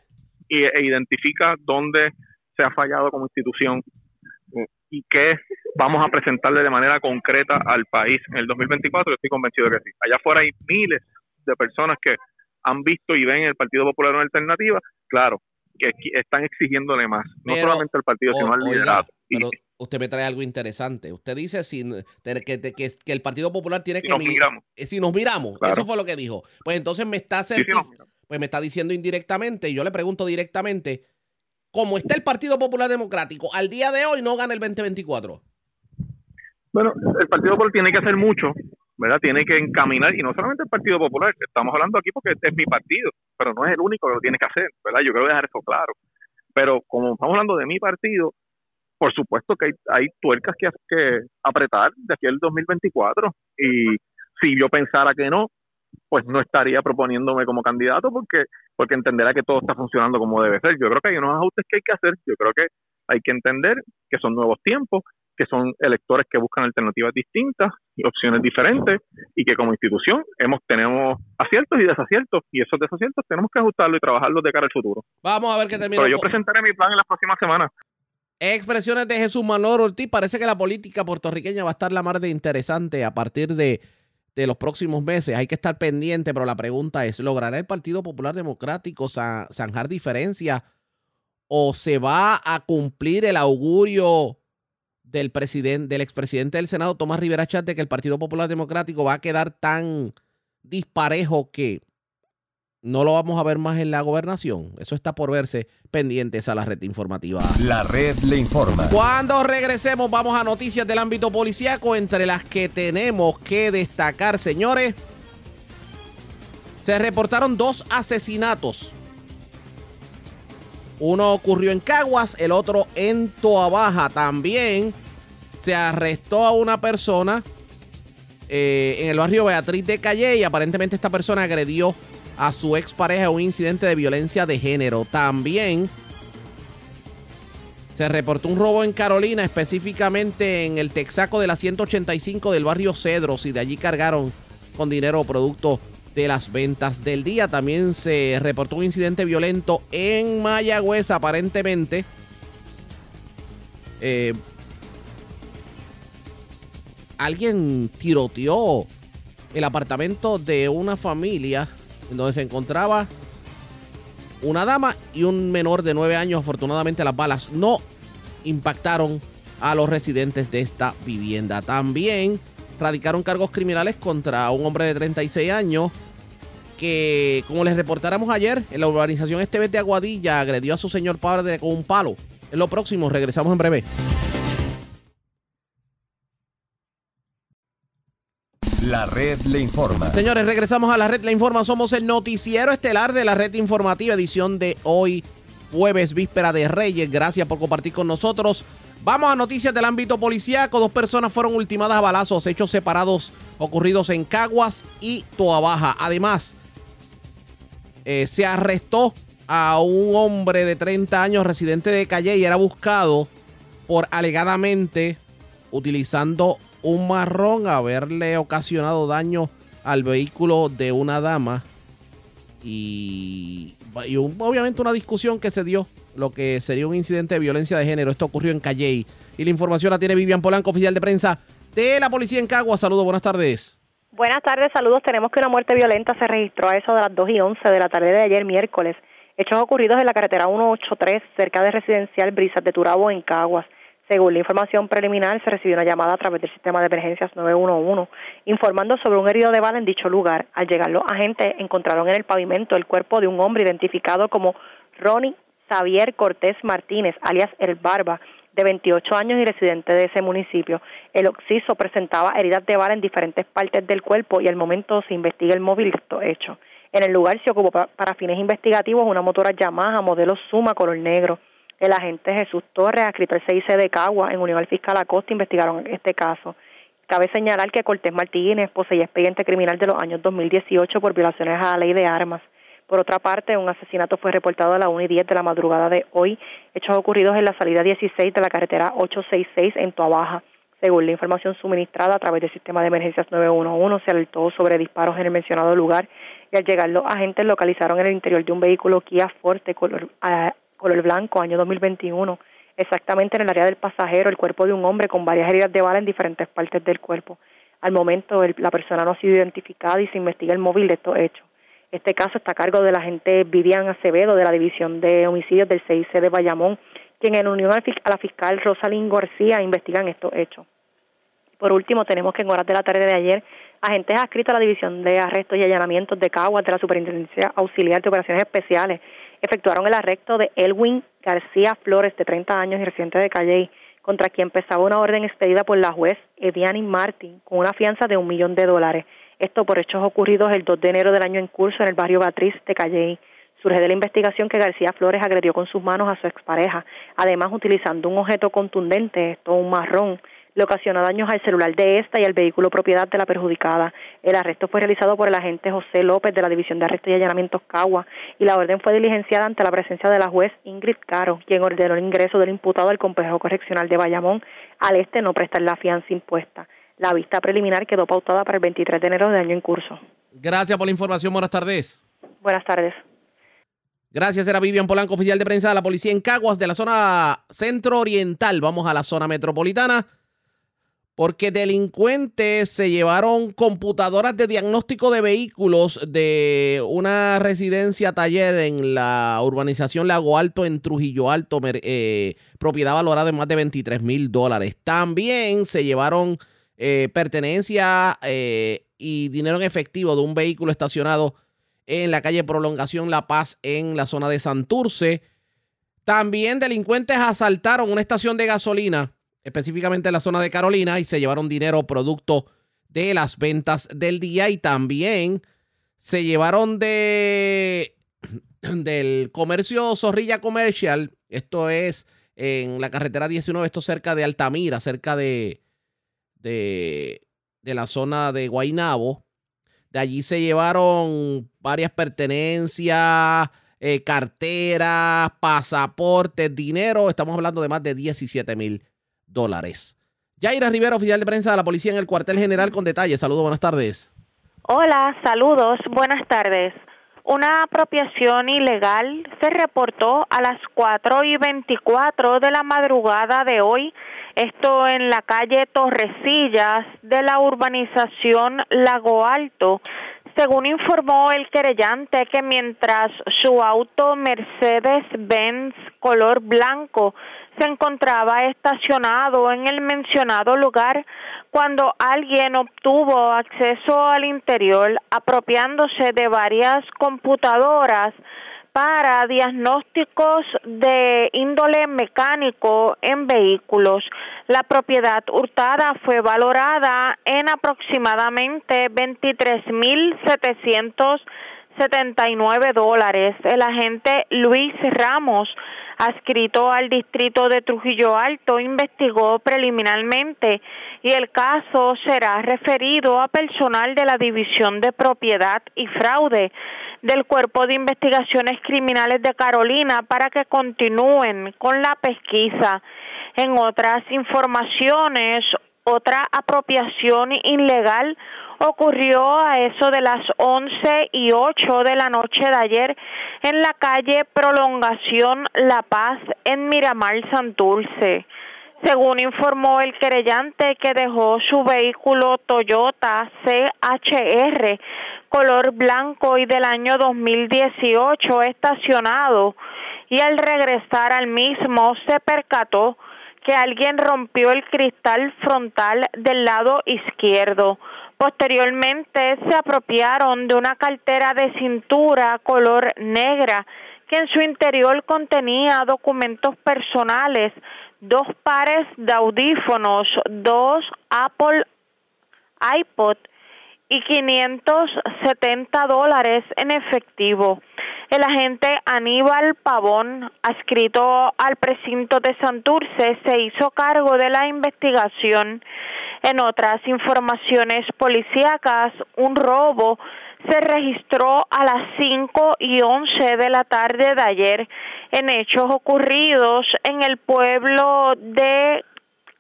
y, e identifica dónde se ha fallado como institución eh, y qué vamos a presentarle de manera concreta al país en el 2024, estoy convencido que sí. Allá afuera hay miles de personas que han visto y ven el Partido Popular una alternativa. Claro, que están exigiéndole más, no solamente al partido, sino al liderazgo. Pero usted me trae algo interesante. Usted dice sin, que, que, el Partido Popular tiene si que... Nos miramos. Eh, si nos miramos. Eso fue lo que dijo. Pues entonces me está, pues me está diciendo indirectamente, y yo le pregunto directamente, ¿cómo está el Partido Popular Democrático? Al día de hoy no gana el 2024. Bueno, el Partido Popular tiene que hacer mucho ¿verdad? Tiene que encaminar, y no solamente el Partido Popular, estamos hablando aquí porque es mi partido, pero no es el único que lo tiene que hacer, ¿verdad? Yo quiero dejar eso claro. Pero como estamos hablando de mi partido, por supuesto que hay, hay tuercas que, que apretar de aquí al 2024, y si yo pensara que no, pues no estaría proponiéndome como candidato porque porque entenderá que todo está funcionando como debe ser. Yo creo que hay unos ajustes que hay que hacer, yo creo que hay que entender que son nuevos tiempos, que son electores que buscan alternativas distintas y opciones diferentes y que como institución hemos tenemos aciertos y desaciertos y esos desaciertos tenemos que ajustarlos y trabajarlos de cara al futuro. Vamos a ver qué termina. Pero yo presentaré mi plan en las próximas semanas. Expresiones de Jesús Manuel Ortiz. Parece que la política puertorriqueña va a estar la más de interesante a partir de, de los próximos meses. Hay que estar pendiente, pero la pregunta es, ¿logrará el Partido Popular Democrático zanjar diferencias o se va a cumplir el augurio del del expresidente del Senado, Tomás Rivera Chat, de que el Partido Popular Democrático va a quedar tan disparejo que no lo vamos a ver más en la gobernación. Eso está por verse pendientes a la red informativa. La red le informa. Cuando regresemos vamos a noticias del ámbito policíaco, entre las que tenemos que destacar, señores. Se reportaron dos asesinatos. Uno ocurrió en Caguas, el otro en Toabaja. También se arrestó a una persona eh, en el barrio Beatriz de Calle y aparentemente esta persona agredió a su expareja en un incidente de violencia de género. También se reportó un robo en Carolina, específicamente en el Texaco de la 185 del barrio Cedros y de allí cargaron con dinero o productos de las ventas del día. También se reportó un incidente violento en Mayagüez, aparentemente. Eh, alguien tiroteó el apartamento de una familia en donde se encontraba una dama y un menor de 9 años. Afortunadamente las balas no impactaron a los residentes de esta vivienda. También radicaron cargos criminales contra un hombre de 36 años que, como les reportáramos ayer, en la urbanización Este de Aguadilla agredió a su señor padre con un palo. En lo próximo, regresamos en breve. La red le informa. Señores, regresamos a la red le informa. Somos el noticiero estelar de la red informativa, edición de hoy, jueves, víspera de Reyes. Gracias por compartir con nosotros. Vamos a noticias del ámbito policíaco. Dos personas fueron ultimadas a balazos, hechos separados ocurridos en Caguas y Toabaja. Además, eh, se arrestó a un hombre de 30 años residente de Calle y era buscado por alegadamente utilizando un marrón haberle ocasionado daño al vehículo de una dama y, y obviamente una discusión que se dio lo que sería un incidente de violencia de género. Esto ocurrió en Calley. Y la información la tiene Vivian Polanco, oficial de prensa de la policía en Cagua. Saludos, buenas tardes. Buenas tardes, saludos. Tenemos que una muerte violenta se registró a eso de las 2 y 11 de la tarde de ayer, miércoles. Hechos ocurridos en la carretera 183, cerca de residencial Brisas de Turabo, en Caguas. Según la información preliminar, se recibió una llamada a través del sistema de emergencias 911 informando sobre un herido de bala en dicho lugar. Al llegar los agentes encontraron en el pavimento el cuerpo de un hombre identificado como Ronnie Xavier Cortés Martínez, alias El Barba, de 28 años y residente de ese municipio. El occiso presentaba heridas de bala en diferentes partes del cuerpo y al momento se investiga el móvil de hechos. En el lugar se ocupó para fines investigativos una motora Yamaha modelo Suma color negro. El agente Jesús Torres, al CIC de Cagua, en unión al fiscal Acosta, investigaron este caso. Cabe señalar que Cortés Martínez poseía expediente criminal de los años 2018 por violaciones a la ley de armas. Por otra parte, un asesinato fue reportado a las 1 y 10 de la madrugada de hoy, hechos ocurridos en la salida 16 de la carretera 866 en Toabaja. Según la información suministrada a través del sistema de emergencias 911, se alertó sobre disparos en el mencionado lugar y al llegar los agentes localizaron en el interior de un vehículo Kia Forte color, color blanco, año 2021, exactamente en el área del pasajero, el cuerpo de un hombre con varias heridas de bala en diferentes partes del cuerpo. Al momento, la persona no ha sido identificada y se investiga el móvil de estos hechos. Este caso está a cargo de la agente Vivian Acevedo de la División de Homicidios del CIC de Bayamón, quien en unión a la fiscal Rosalind García investigan estos hechos. Por último, tenemos que en horas de la tarde de ayer, agentes adscritos a la División de Arrestos y Allanamientos de Caguas de la Superintendencia Auxiliar de Operaciones Especiales efectuaron el arresto de Elwin García Flores, de 30 años y residente de Calley, contra quien pesaba una orden expedida por la juez Ediani Martin con una fianza de un millón de dólares. Esto por hechos ocurridos el 2 de enero del año en curso en el barrio Batriz de Calley. Surge de la investigación que García Flores agredió con sus manos a su expareja, además utilizando un objeto contundente, esto un marrón, le ocasionó daños al celular de esta y al vehículo propiedad de la perjudicada. El arresto fue realizado por el agente José López de la División de Arrestos y Allanamientos Cagua y la orden fue diligenciada ante la presencia de la juez Ingrid Caro, quien ordenó el ingreso del imputado al complejo correccional de Bayamón al este no prestar la fianza impuesta. La vista preliminar quedó pautada para el 23 de enero del año en curso. Gracias por la información. Buenas tardes. Buenas tardes. Gracias, era Vivian Polanco, oficial de prensa de la policía en Caguas, de la zona centro-oriental. Vamos a la zona metropolitana, porque delincuentes se llevaron computadoras de diagnóstico de vehículos de una residencia taller en la urbanización Lago Alto, en Trujillo Alto, eh, propiedad valorada en más de 23 mil dólares. También se llevaron eh, pertenencia eh, y dinero en efectivo de un vehículo estacionado en la calle Prolongación La Paz en la zona de Santurce. También delincuentes asaltaron una estación de gasolina, específicamente en la zona de Carolina, y se llevaron dinero producto de las ventas del día y también se llevaron de del comercio Zorrilla Comercial, esto es en la carretera 19, esto cerca de Altamira, cerca de, de, la zona de Guainabo. De allí se llevaron varias pertenencias, eh, carteras, pasaportes, dinero. Estamos hablando de más de 17 mil dólares. Yaira Rivera, oficial de prensa de la policía en el cuartel general con detalles. Saludos, buenas tardes. Hola, saludos, buenas tardes. Una apropiación ilegal se reportó a las 4 y 24 de la madrugada de hoy, esto en la calle Torrecillas de la urbanización Lago Alto. Según informó el querellante que mientras su auto Mercedes-Benz color blanco se encontraba estacionado en el mencionado lugar cuando alguien obtuvo acceso al interior apropiándose de varias computadoras para diagnósticos de índole mecánico en vehículos. La propiedad hurtada fue valorada en aproximadamente 23.779 dólares. El agente Luis Ramos adscrito al distrito de Trujillo Alto investigó preliminarmente y el caso será referido a personal de la División de Propiedad y Fraude del Cuerpo de Investigaciones Criminales de Carolina para que continúen con la pesquisa. En otras informaciones, otra apropiación ilegal ocurrió a eso de las 11 y 8 de la noche de ayer en la calle Prolongación La Paz en Miramar Santurce. Según informó el querellante que dejó su vehículo Toyota CHR color blanco y del año 2018 estacionado y al regresar al mismo se percató que alguien rompió el cristal frontal del lado izquierdo. Posteriormente se apropiaron de una cartera de cintura color negra que en su interior contenía documentos personales, dos pares de audífonos, dos Apple iPod y 570 dólares en efectivo. El agente Aníbal Pavón, adscrito al precinto de Santurce, se hizo cargo de la investigación. En otras informaciones policíacas, un robo se registró a las 5 y 11 de la tarde de ayer en hechos ocurridos en el pueblo de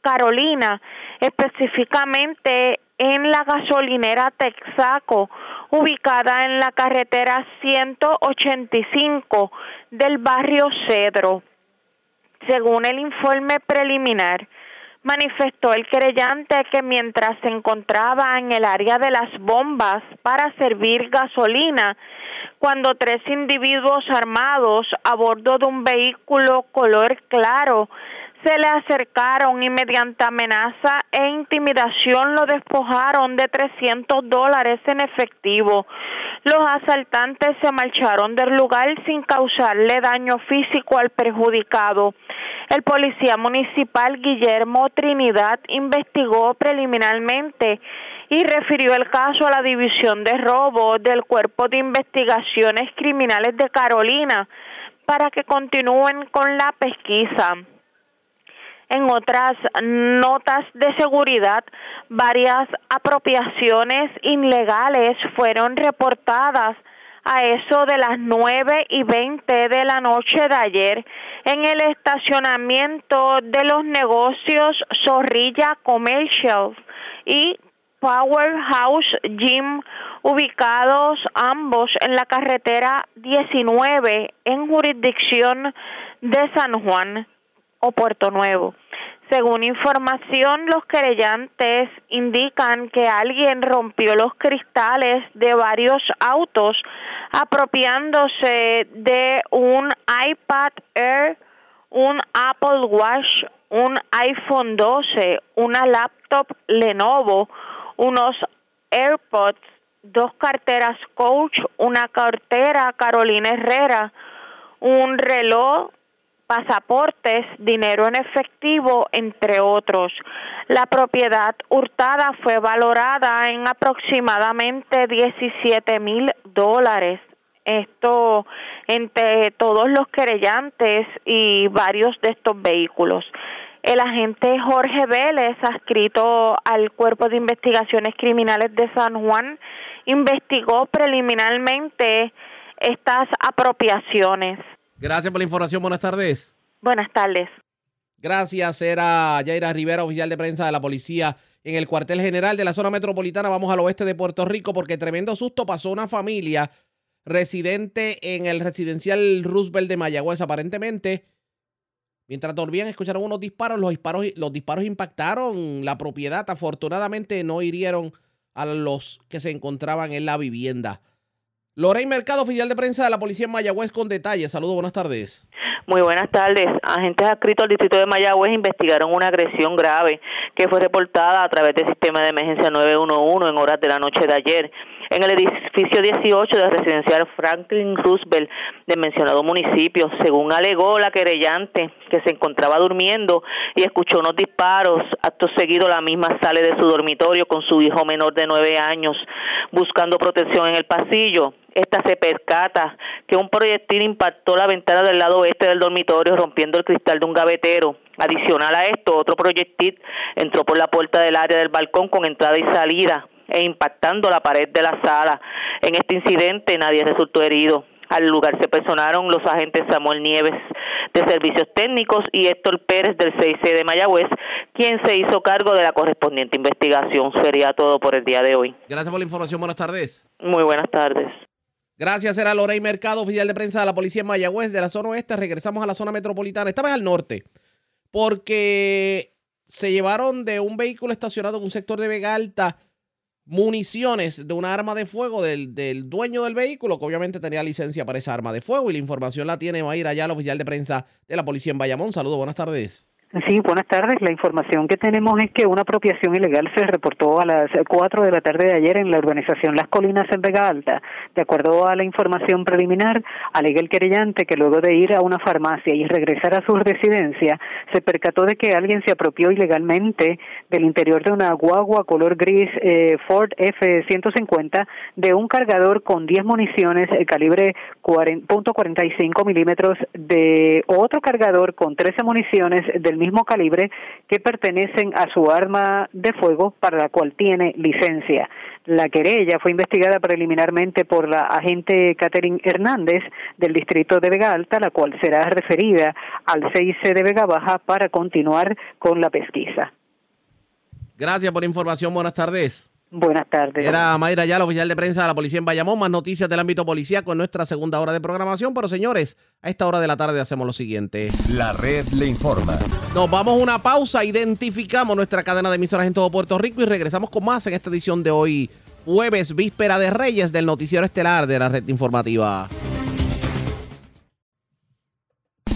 Carolina, específicamente en la gasolinera Texaco, ubicada en la carretera 185 del barrio Cedro. Según el informe preliminar, manifestó el querellante que mientras se encontraba en el área de las bombas para servir gasolina, cuando tres individuos armados a bordo de un vehículo color claro se le acercaron y mediante amenaza e intimidación lo despojaron de 300 dólares en efectivo. Los asaltantes se marcharon del lugar sin causarle daño físico al perjudicado. El policía municipal Guillermo Trinidad investigó preliminarmente y refirió el caso a la División de Robo del Cuerpo de Investigaciones Criminales de Carolina para que continúen con la pesquisa. En otras notas de seguridad, varias apropiaciones ilegales fueron reportadas a eso de las nueve y veinte de la noche de ayer en el estacionamiento de los negocios Zorrilla Commercial y Powerhouse Gym, ubicados ambos en la carretera 19 en jurisdicción de San Juan o Puerto Nuevo. Según información, los querellantes indican que alguien rompió los cristales de varios autos apropiándose de un iPad Air, un Apple Watch, un iPhone 12, una laptop Lenovo, unos AirPods, dos carteras Coach, una cartera Carolina Herrera, un reloj pasaportes, dinero en efectivo, entre otros. La propiedad hurtada fue valorada en aproximadamente 17 mil dólares. Esto entre todos los querellantes y varios de estos vehículos. El agente Jorge Vélez, adscrito al Cuerpo de Investigaciones Criminales de San Juan, investigó preliminarmente estas apropiaciones. Gracias por la información. Buenas tardes. Buenas tardes. Gracias. Era Yaira Rivera, oficial de prensa de la policía en el cuartel general de la zona metropolitana. Vamos al oeste de Puerto Rico porque tremendo susto pasó una familia residente en el residencial Roosevelt de Mayagüez. Aparentemente, mientras dormían, escucharon unos disparos. Los disparos, los disparos impactaron la propiedad. Afortunadamente, no hirieron a los que se encontraban en la vivienda. Lorey Mercado, oficial de prensa de la policía en Mayagüez, con detalles. Saludos, buenas tardes. Muy buenas tardes. Agentes adscritos al distrito de Mayagüez investigaron una agresión grave que fue reportada a través del sistema de emergencia 911 en horas de la noche de ayer en el edificio 18 del residencial Franklin Roosevelt del mencionado municipio. Según alegó la querellante, que se encontraba durmiendo y escuchó unos disparos. Acto seguido, la misma sale de su dormitorio con su hijo menor de nueve años, buscando protección en el pasillo. Esta se percata que un proyectil impactó la ventana del lado oeste del dormitorio, rompiendo el cristal de un gavetero. Adicional a esto, otro proyectil entró por la puerta del área del balcón con entrada y salida e impactando la pared de la sala. En este incidente nadie resultó herido. Al lugar se personaron los agentes Samuel Nieves de Servicios Técnicos y Héctor Pérez del 6C de Mayagüez, quien se hizo cargo de la correspondiente investigación. Sería todo por el día de hoy. Gracias por la información. Buenas tardes. Muy buenas tardes. Gracias, era Lorey Mercado, oficial de prensa de la policía en Mayagüez, de la zona oeste. Regresamos a la zona metropolitana, esta vez al norte, porque se llevaron de un vehículo estacionado en un sector de Vega Alta municiones de una arma de fuego del, del, dueño del vehículo, que obviamente tenía licencia para esa arma de fuego, y la información la tiene Mayra allá, el oficial de prensa de la policía en Bayamón. Saludos, buenas tardes. Sí, buenas tardes. La información que tenemos es que una apropiación ilegal se reportó a las 4 de la tarde de ayer en la urbanización Las Colinas en Vega Alta. De acuerdo a la información preliminar, alega el querellante que luego de ir a una farmacia y regresar a su residencia, se percató de que alguien se apropió ilegalmente del interior de una guagua color gris eh, Ford F-150 de un cargador con 10 municiones eh, calibre .45 milímetros de otro cargador con 13 municiones del mismo calibre que pertenecen a su arma de fuego para la cual tiene licencia. La querella fue investigada preliminarmente por la agente Catherine Hernández del distrito de Vega Alta, la cual será referida al CIC de Vega Baja para continuar con la pesquisa. Gracias por la información. Buenas tardes. Buenas tardes. Era Mayra la oficial de prensa de la policía en Bayamón. Más noticias del ámbito policía con nuestra segunda hora de programación. Pero señores, a esta hora de la tarde hacemos lo siguiente. La red le informa. Nos vamos a una pausa, identificamos nuestra cadena de emisoras en todo Puerto Rico y regresamos con más en esta edición de hoy, jueves, víspera de Reyes del noticiero estelar de la red informativa.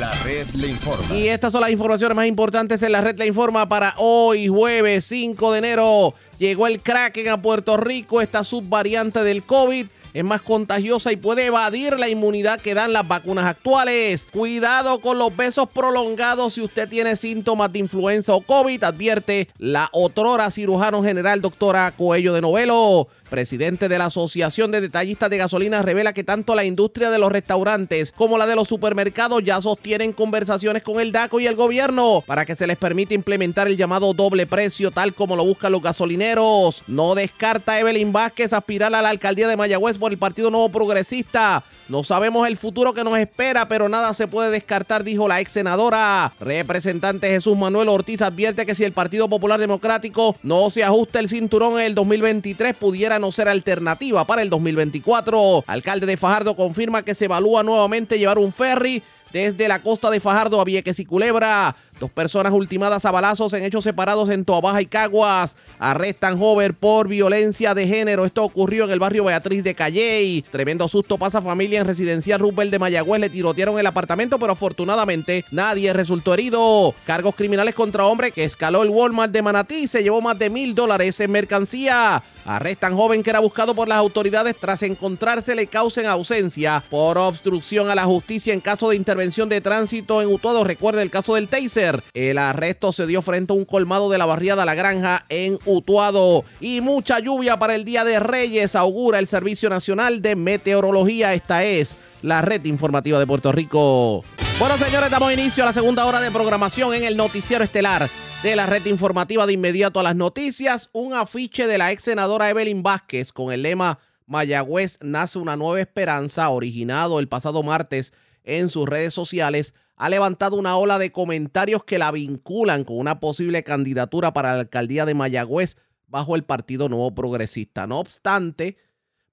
La red le informa. Y estas son las informaciones más importantes en la red le informa para hoy, jueves 5 de enero. Llegó el Kraken a Puerto Rico, esta subvariante del COVID es más contagiosa y puede evadir la inmunidad que dan las vacunas actuales. Cuidado con los besos prolongados si usted tiene síntomas de influenza o COVID, advierte la otrora cirujano general doctora Coello de Novelo presidente de la Asociación de Detallistas de Gasolina, revela que tanto la industria de los restaurantes como la de los supermercados ya sostienen conversaciones con el DACO y el gobierno para que se les permita implementar el llamado doble precio, tal como lo buscan los gasolineros. No descarta Evelyn Vázquez aspirar a la alcaldía de Mayagüez por el Partido Nuevo Progresista. No sabemos el futuro que nos espera, pero nada se puede descartar, dijo la ex senadora. Representante Jesús Manuel Ortiz advierte que si el Partido Popular Democrático no se ajusta el cinturón en el 2023, pudiera no ser alternativa para el 2024. Alcalde de Fajardo confirma que se evalúa nuevamente llevar un ferry desde la costa de Fajardo a Vieques y Culebra. Dos personas ultimadas a balazos en hechos separados en Toabaja y Caguas. Arrestan joven por violencia de género. Esto ocurrió en el barrio Beatriz de Calley. Tremendo susto pasa familia en residencial Rubel de Mayagüez. Le tirotearon el apartamento, pero afortunadamente nadie resultó herido. Cargos criminales contra hombre que escaló el Walmart de Manatí se llevó más de mil dólares en mercancía. Arrestan joven que era buscado por las autoridades tras encontrársele causa en ausencia por obstrucción a la justicia en caso de intervención de tránsito en Utuado. Recuerde el caso del Taser El arresto se dio frente a un colmado de la barriada La Granja en Utuado. Y mucha lluvia para el Día de Reyes augura el Servicio Nacional de Meteorología. Esta es la red informativa de Puerto Rico. Bueno, señores, damos inicio a la segunda hora de programación en el noticiero estelar de la red informativa de inmediato a las noticias. Un afiche de la ex senadora Evelyn Vázquez con el lema Mayagüez nace una nueva esperanza, originado el pasado martes en sus redes sociales, ha levantado una ola de comentarios que la vinculan con una posible candidatura para la alcaldía de Mayagüez bajo el Partido Nuevo Progresista. No obstante,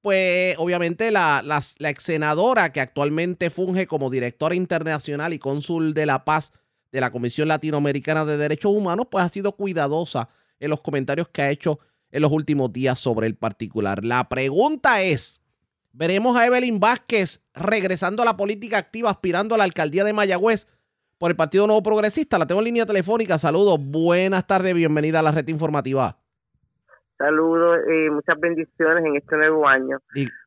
pues obviamente la, la, ex senadora que actualmente funge como directora internacional y cónsul de la paz de la Comisión Latinoamericana de Derechos Humanos, pues ha sido cuidadosa en los comentarios que ha hecho en los últimos días sobre el particular. La pregunta es, ¿veremos a Evelyn Vázquez regresando a la política activa, aspirando a la alcaldía de Mayagüez por el Partido Nuevo Progresista? La tengo en línea telefónica. Saludos, buenas tardes, bienvenida a la red informativa. Saludos y muchas bendiciones en este nuevo año.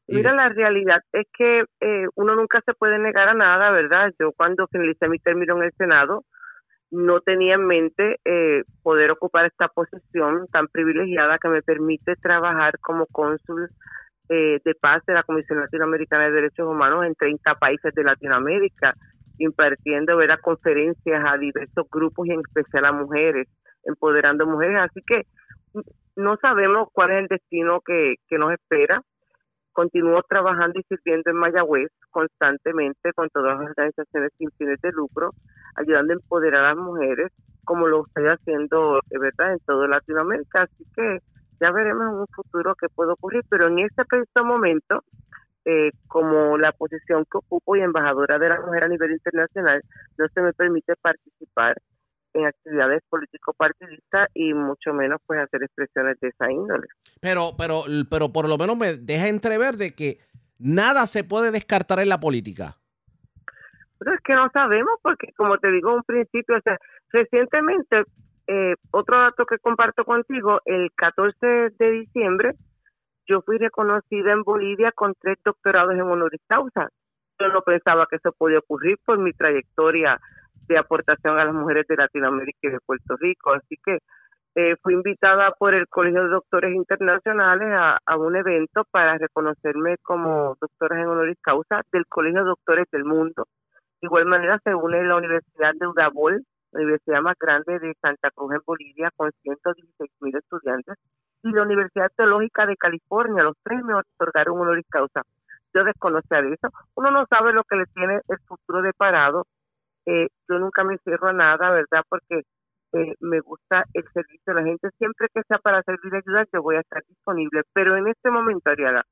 Mira, la realidad es que eh, uno nunca se puede negar a nada, ¿verdad? Yo cuando finalicé mi término en el Senado, no tenía en mente eh, poder ocupar esta posición tan privilegiada que me permite trabajar como cónsul eh, de paz de la Comisión Latinoamericana de Derechos Humanos en 30 países de Latinoamérica, impartiendo ¿verdad? conferencias a diversos grupos y en especial a mujeres, empoderando mujeres. Así que no sabemos cuál es el destino que, nos espera. Continúo trabajando y sirviendo en Mayagüez constantemente con todas las organizaciones sin fines de lucro ayudando a empoderar a las mujeres, como lo estoy haciendo, ¿verdad?, en todo Latinoamérica. Así que ya veremos en un futuro qué puede ocurrir, pero en este preciso momento, eh, como la posición que ocupo y embajadora de la mujer a nivel internacional, no se me permite participar en actividades político-partidistas y mucho menos pues hacer expresiones de esa índole. Pero, pero, pero por lo menos me deja entrever de que nada se puede descartar en la política. Pero es que no sabemos porque, como te digo un principio, o sea, recientemente, eh, otro dato que comparto contigo, el 14 de diciembre, yo fui reconocida en Bolivia con tres doctorados en honoris causa. Yo no pensaba que eso podía ocurrir por mi trayectoria de aportación a las mujeres de Latinoamérica y de Puerto Rico. Así que eh, fui invitada por el Colegio de Doctores Internacionales a, a, un evento para reconocerme como doctora en honoris causa del Colegio de Doctores del Mundo. De igual manera se une la Universidad de Udabol, universidad más grande de Santa Cruz en Bolivia, con 116 mil estudiantes, y la Universidad Teológica de California, los tres me otorgaron honoris causa. Yo desconocía de eso. Uno no sabe lo que le tiene el futuro deparado. Eh, yo nunca me cierro a nada, ¿verdad? Porque eh, me gusta el servicio de la gente. Siempre que sea para servir y ayudar, yo voy a estar disponible. Pero en este momento, Ariana,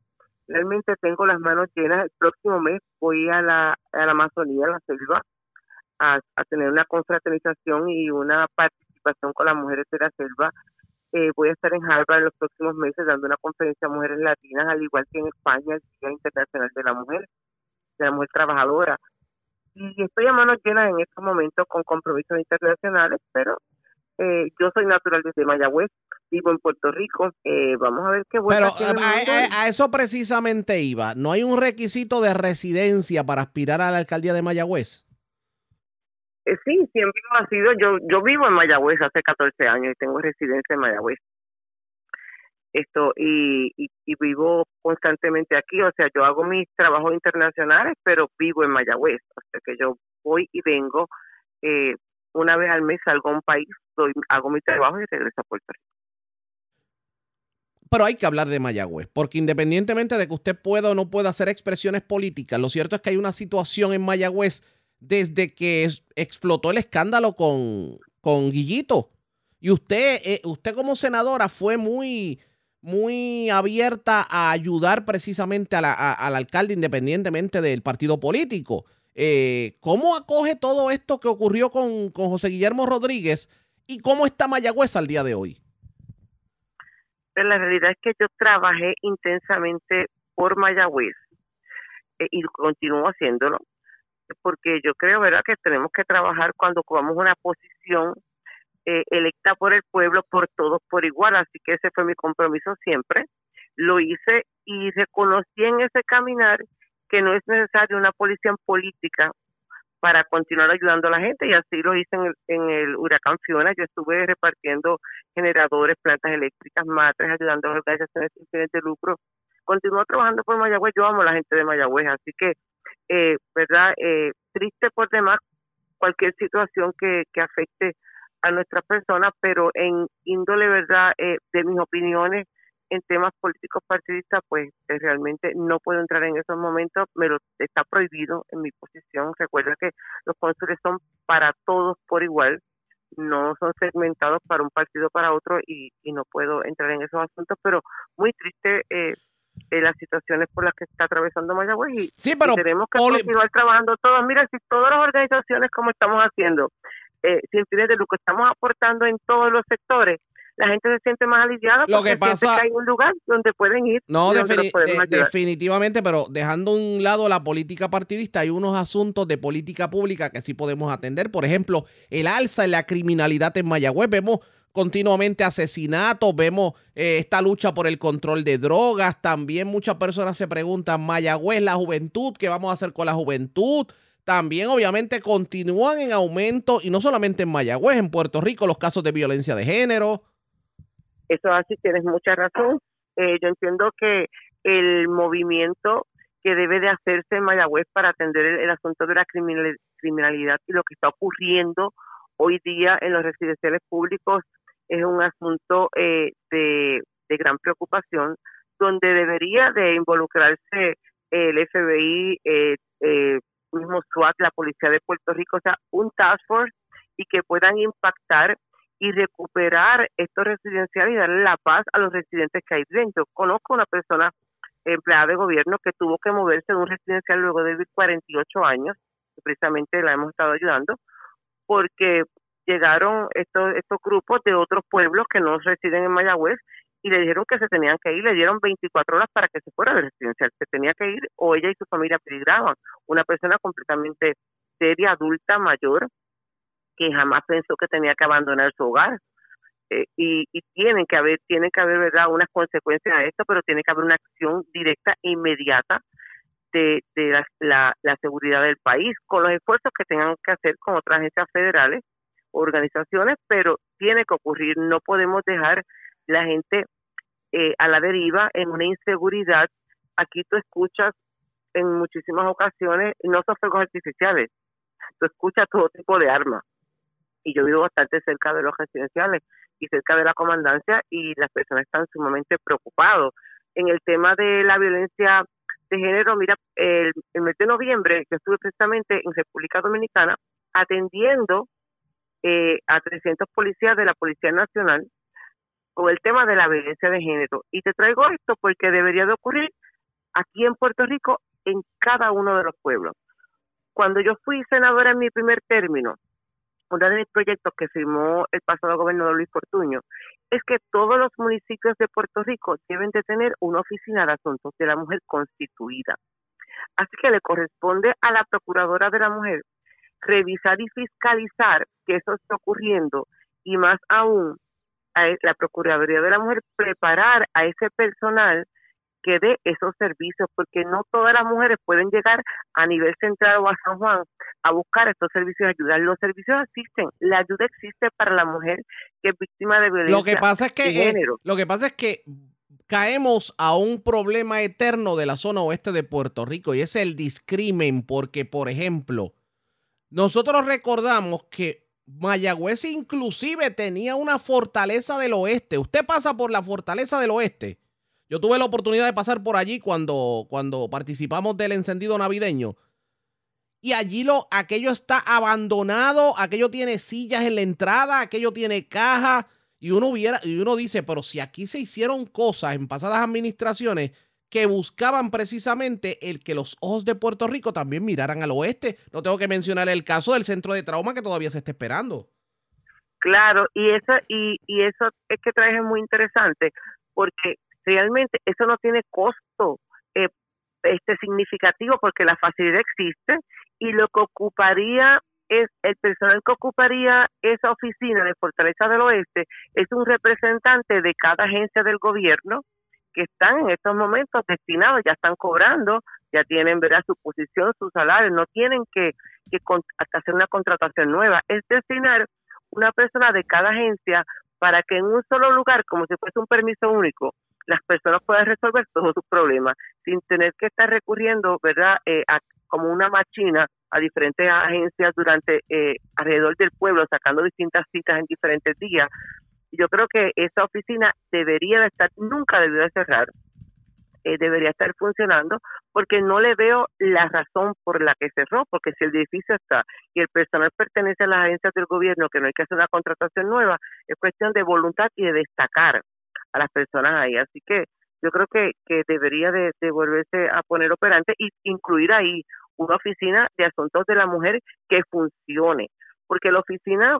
realmente tengo las manos llenas. El próximo mes voy a la, a la Amazonía, a la selva, a, tener una confraternización y una participación con las mujeres de la selva. Eh, voy a estar en Harvard en los próximos meses dando una conferencia a mujeres latinas, al igual que en España, el Día Internacional de la Mujer, de la Mujer Trabajadora. Y estoy a manos llenas en estos momentos con compromisos internacionales, pero eh, yo soy natural desde Mayagüez, vivo en Puerto Rico. Eh, vamos a ver qué bueno. Pero a, eso precisamente iba. ¿No hay un requisito de residencia para aspirar a la alcaldía de Mayagüez? Eh, sí, siempre ha sido. Yo, yo vivo en Mayagüez hace 14 años y tengo residencia en Mayagüez. Esto, y, y, y, vivo constantemente aquí. O sea, yo hago mis trabajos internacionales, pero vivo en Mayagüez. O sea, que yo voy y vengo. Eh, una vez al mes salgo a un país, hago mi trabajo y regreso a Puerto Rico pero hay que hablar de Mayagüez, porque independientemente de que usted pueda o no pueda hacer expresiones políticas, lo cierto es que hay una situación en Mayagüez desde que explotó el escándalo con, con Guillito. Y usted, eh, usted como senadora fue muy, muy abierta a ayudar precisamente al alcalde independientemente del partido político. Eh, ¿Cómo acoge todo esto que ocurrió con, con José Guillermo Rodríguez y cómo está Mayagüez al día de hoy? Pero la realidad es que yo trabajé intensamente por Mayagüez eh, y continúo haciéndolo, porque yo creo, ¿verdad?, que tenemos que trabajar cuando ocupamos una posición eh, electa por el pueblo, por todos por igual, así que ese fue mi compromiso siempre. Lo hice y reconocí en ese caminar que no es necesaria una posición política para continuar ayudando a la gente y así lo hice en el, en el huracán Fiona. Yo estuve repartiendo generadores, plantas eléctricas, matres, ayudando a organizaciones sin fines de lucro. Continúo trabajando por Mayagüez, yo amo a la gente de Mayagüez, así que, eh, ¿verdad? Eh, triste por demás cualquier situación que, afecte a nuestras personas, pero en índole, ¿verdad? Eh, de mis opiniones, en temas políticos partidistas, pues eh, realmente no puedo entrar en esos momentos, me lo está prohibido en mi posición. Recuerda que los cónsules son para todos por igual, no son segmentados para un partido para otro y, y no puedo entrar en esos asuntos, pero muy triste eh, eh las situaciones por las que está atravesando Mayagüez y, sí, pero, tenemos que continuar trabajando todos. Mira, si todas las organizaciones como estamos haciendo, eh, sin fines de lucro, estamos aportando en todos los sectores, la gente se siente más aliviada porque Lo que pasa, que hay un lugar donde pueden ir. No, defini de- definitivamente, pero dejando a un lado la política partidista, hay unos asuntos de política pública que sí podemos atender. Por ejemplo, el alza en la criminalidad en Mayagüez. Vemos continuamente asesinatos, vemos eh, esta lucha por el control de drogas. También muchas personas se preguntan, Mayagüez, la juventud, ¿qué vamos a hacer con la juventud? También obviamente continúan en aumento, y no solamente en Mayagüez, en Puerto Rico, los casos de violencia de género. Eso es así, tienes mucha razón. Eh, yo entiendo que el movimiento que debe de hacerse en Mayagüez para atender el, el asunto de la criminal- criminalidad y lo que está ocurriendo hoy día en los residenciales públicos es un asunto eh, de, de gran preocupación, donde debería de involucrarse el FBI, eh, eh, mismo SWAT, la Policía de Puerto Rico, o sea, un task force y que puedan impactar y recuperar estos residenciales y darle la paz a los residentes que hay dentro. Conozco una persona empleada de gobierno que tuvo que moverse de un residencial luego de vivir 48 años, precisamente la hemos estado ayudando, porque llegaron estos, estos grupos de otros pueblos que no residen en Mayagüez y le dijeron que se tenían que ir, le dieron 24 horas para que se fuera del residencial, se tenía que ir o ella y su familia peligraban. Una persona completamente seria, adulta, mayor, que jamás pensó que tenía que abandonar su hogar. Eh, y, y tienen que haber, tienen que haber, ¿verdad?, unas consecuencias a esto, pero tiene que haber una acción directa e inmediata de, de la, la, la seguridad del país, con los esfuerzos que tengan que hacer con otras agencias federales, organizaciones, pero tiene que ocurrir, no podemos dejar la gente eh, a la deriva en una inseguridad. Aquí tú escuchas en muchísimas ocasiones, no son fuegos artificiales, tú escuchas todo tipo de armas. Y yo vivo bastante cerca de los residenciales y cerca de la comandancia y las personas están sumamente preocupados. En el tema de la violencia de género, mira, el, el mes de noviembre yo estuve precisamente en República Dominicana atendiendo eh, a 300 policías de la Policía Nacional con el tema de la violencia de género. Y te traigo esto porque debería de ocurrir aquí en Puerto Rico en cada uno de los pueblos. Cuando yo fui senadora en mi primer término, uno de mis proyectos que firmó el pasado gobernador Luis Fortuño es que todos los municipios de Puerto Rico deben de tener una oficina de asuntos de la mujer constituida. Así que le corresponde a la procuradora de la mujer revisar y fiscalizar que eso esté ocurriendo y más aún a la Procuraduría de la Mujer preparar a ese personal que dé esos servicios, porque no todas las mujeres pueden llegar a nivel central o a San Juan a buscar estos servicios de ayuda. Los servicios existen, la ayuda existe para la mujer que es víctima de violencia Lo que pasa es que de eh, lo que pasa es que caemos a un problema eterno de la zona oeste de Puerto Rico y es el discrimen porque por ejemplo nosotros recordamos que Mayagüez inclusive tenía una fortaleza del oeste. Usted pasa por la fortaleza del oeste. Yo tuve la oportunidad de pasar por allí cuando, cuando participamos del encendido navideño. Y allí lo, aquello está abandonado, aquello tiene sillas en la entrada, aquello tiene caja. Y uno, hubiera, y uno dice, pero si aquí se hicieron cosas en pasadas administraciones que buscaban precisamente el que los ojos de Puerto Rico también miraran al oeste. No tengo que mencionar el caso del centro de trauma que todavía se está esperando. Claro, y eso, y, y eso es que traes es muy interesante, porque realmente eso no tiene costo eh, este significativo, porque la facilidad existe y lo que ocuparía es el personal que ocuparía esa oficina de Fortaleza del Oeste es un representante de cada agencia del gobierno que están en estos momentos destinados, ya están cobrando, ya tienen ¿verdad? su posición, su salario, no tienen que que hacer una contratación nueva, es destinar una persona de cada agencia para que en un solo lugar, como si fuese un permiso único, las personas puedan resolver todos sus problemas sin tener que estar recurriendo, ¿verdad?, eh, como una machina a diferentes agencias durante eh, alrededor del pueblo, sacando distintas citas en diferentes días. Yo creo que esa oficina debería de estar, nunca debió de cerrar, eh, debería estar funcionando, porque no le veo la razón por la que cerró, porque si el edificio está y el personal pertenece a las agencias del gobierno, que no hay que hacer una contratación nueva, es cuestión de voluntad y de destacar a las personas ahí. Así que yo creo que, que debería de, de volverse a poner operante y incluir ahí una oficina de asuntos de la mujer que funcione, porque la oficina,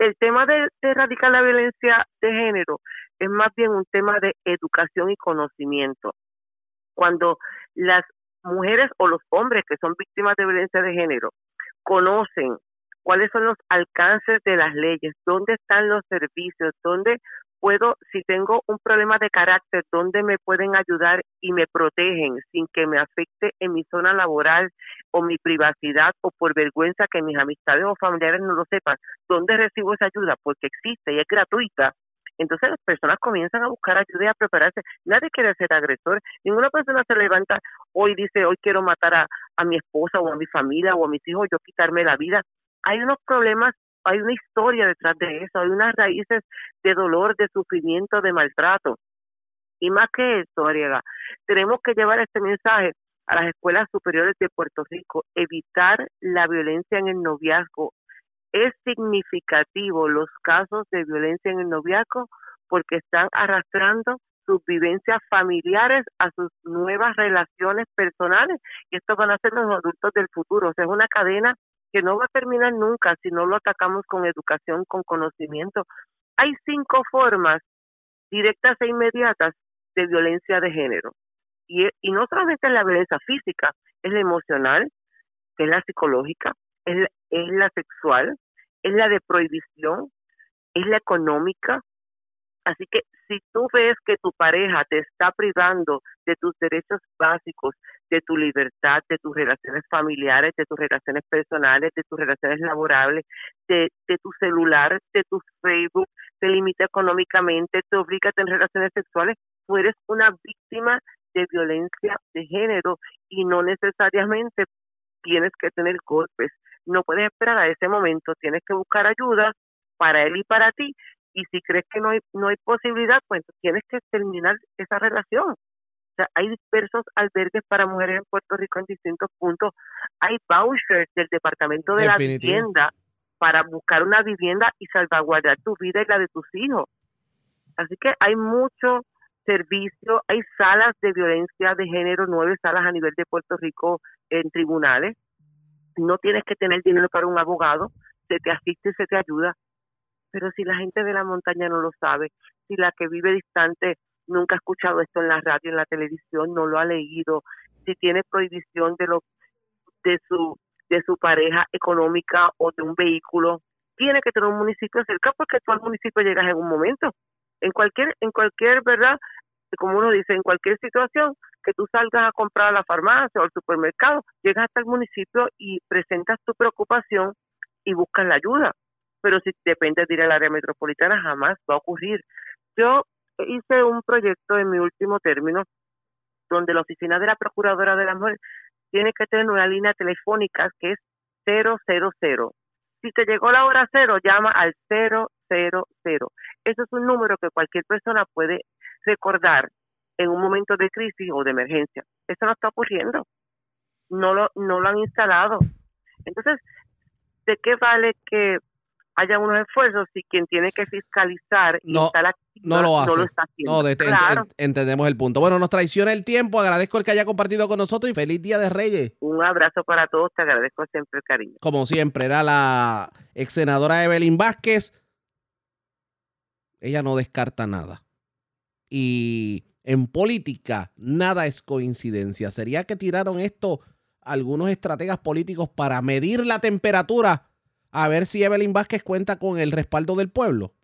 el tema de, erradicar la violencia de género es más bien un tema de educación y conocimiento. Cuando las mujeres o los hombres que son víctimas de violencia de género conocen cuáles son los alcances de las leyes, dónde están los servicios, dónde puedo, si tengo un problema de carácter, dónde me pueden ayudar y me protegen sin que me afecte en mi zona laboral o mi privacidad o por vergüenza que mis amistades o familiares no lo sepan, dónde recibo esa ayuda, porque existe y es gratuita. Entonces las personas comienzan a buscar ayuda y a prepararse. Nadie quiere ser agresor. Ninguna persona se levanta hoy y dice, hoy quiero matar a, a mi esposa o a mi familia o a mis hijos, yo quitarme la vida. Hay unos problemas hay una historia detrás de eso, hay unas raíces de dolor, de sufrimiento, de maltrato. Y más que eso, Ariega, tenemos que llevar este mensaje a las escuelas superiores de Puerto Rico, evitar la violencia en el noviazgo. Es significativo los casos de violencia en el noviazgo porque están arrastrando sus vivencias familiares a sus nuevas relaciones personales y estos van a ser los adultos del futuro. O sea, es una cadena que no va a terminar nunca si no lo atacamos con educación, con conocimiento. Hay cinco formas directas e inmediatas de violencia de género. Y, y no solamente es la violencia física, es la emocional, es la psicológica, es es la sexual, es la de prohibición, es la económica, Así que si tú ves que tu pareja te está privando de tus derechos básicos, de tu libertad, de tus relaciones familiares, de tus relaciones personales, de tus relaciones laborables, de, tu celular, de tu Facebook, te limita económicamente, te obliga a tener relaciones sexuales, tú eres una víctima de violencia de género y no necesariamente tienes que tener golpes. No puedes esperar a ese momento, tienes que buscar ayuda para él y para ti y si crees que no hay, no hay posibilidad, pues tienes que terminar esa relación. O sea, hay dispersos albergues para mujeres en Puerto Rico en distintos puntos. Hay vouchers del Departamento de la Vivienda para buscar una vivienda y salvaguardar tu vida y la de tus hijos. Así que hay mucho servicio, hay salas de violencia de género, nueve salas a nivel de Puerto Rico en tribunales. No tienes que tener dinero para un abogado, se te asiste, se te ayuda pero si la gente de la montaña no lo sabe, si la que vive distante nunca ha escuchado esto en la radio, en la televisión, no lo ha leído, si tiene prohibición de lo de su de su pareja económica o de un vehículo, tiene que tener un municipio cerca porque tú al municipio llegas en un momento. En cualquier en cualquier, ¿verdad? Como uno dice, en cualquier situación que tú salgas a comprar a la farmacia o al supermercado, llegas hasta el municipio y presentas tu preocupación y buscas la ayuda pero si depende de ir al área metropolitana jamás va a ocurrir. Yo hice un proyecto en mi último término donde la oficina de la Procuradora de la Mujer tiene que tener una línea telefónica que es 000. Si te llegó la hora cero, llama al 000. Eso es un número que cualquier persona puede recordar en un momento de crisis o de emergencia. Eso no está ocurriendo. No lo, no lo han instalado. Entonces, ¿de qué vale que haya unos esfuerzos si quien tiene que fiscalizar no, está la no lo hace. No lo está haciendo. No, entendemos el punto. Bueno, nos traiciona el tiempo. Agradezco el que haya compartido con nosotros y feliz Día de Reyes. Un abrazo para todos. Te agradezco siempre el cariño. Como siempre, era la ex senadora Evelyn Vázquez. Ella no descarta nada. Y en política, nada es coincidencia. ¿Sería que tiraron esto algunos estrategas políticos para medir la temperatura a ver si Evelyn Vázquez cuenta con el respaldo del pueblo.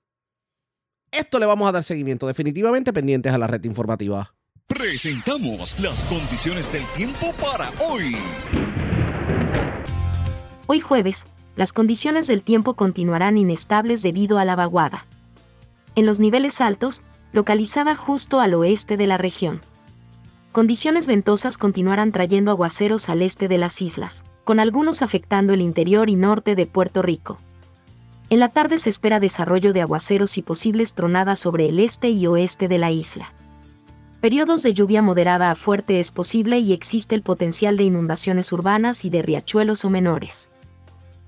Esto le vamos a dar seguimiento, definitivamente pendientes a la red informativa. Presentamos las condiciones del tiempo para hoy. Hoy jueves, las condiciones del tiempo continuarán inestables debido a la vaguada. En los niveles altos, localizada justo al oeste de la región. Condiciones ventosas continuarán trayendo aguaceros al este de las islas, con algunos afectando el interior y norte de Puerto Rico. En la tarde se espera desarrollo de aguaceros y posibles tronadas sobre el este y oeste de la isla. Periodos de lluvia moderada a fuerte es posible y existe el potencial de inundaciones urbanas y de riachuelos o menores.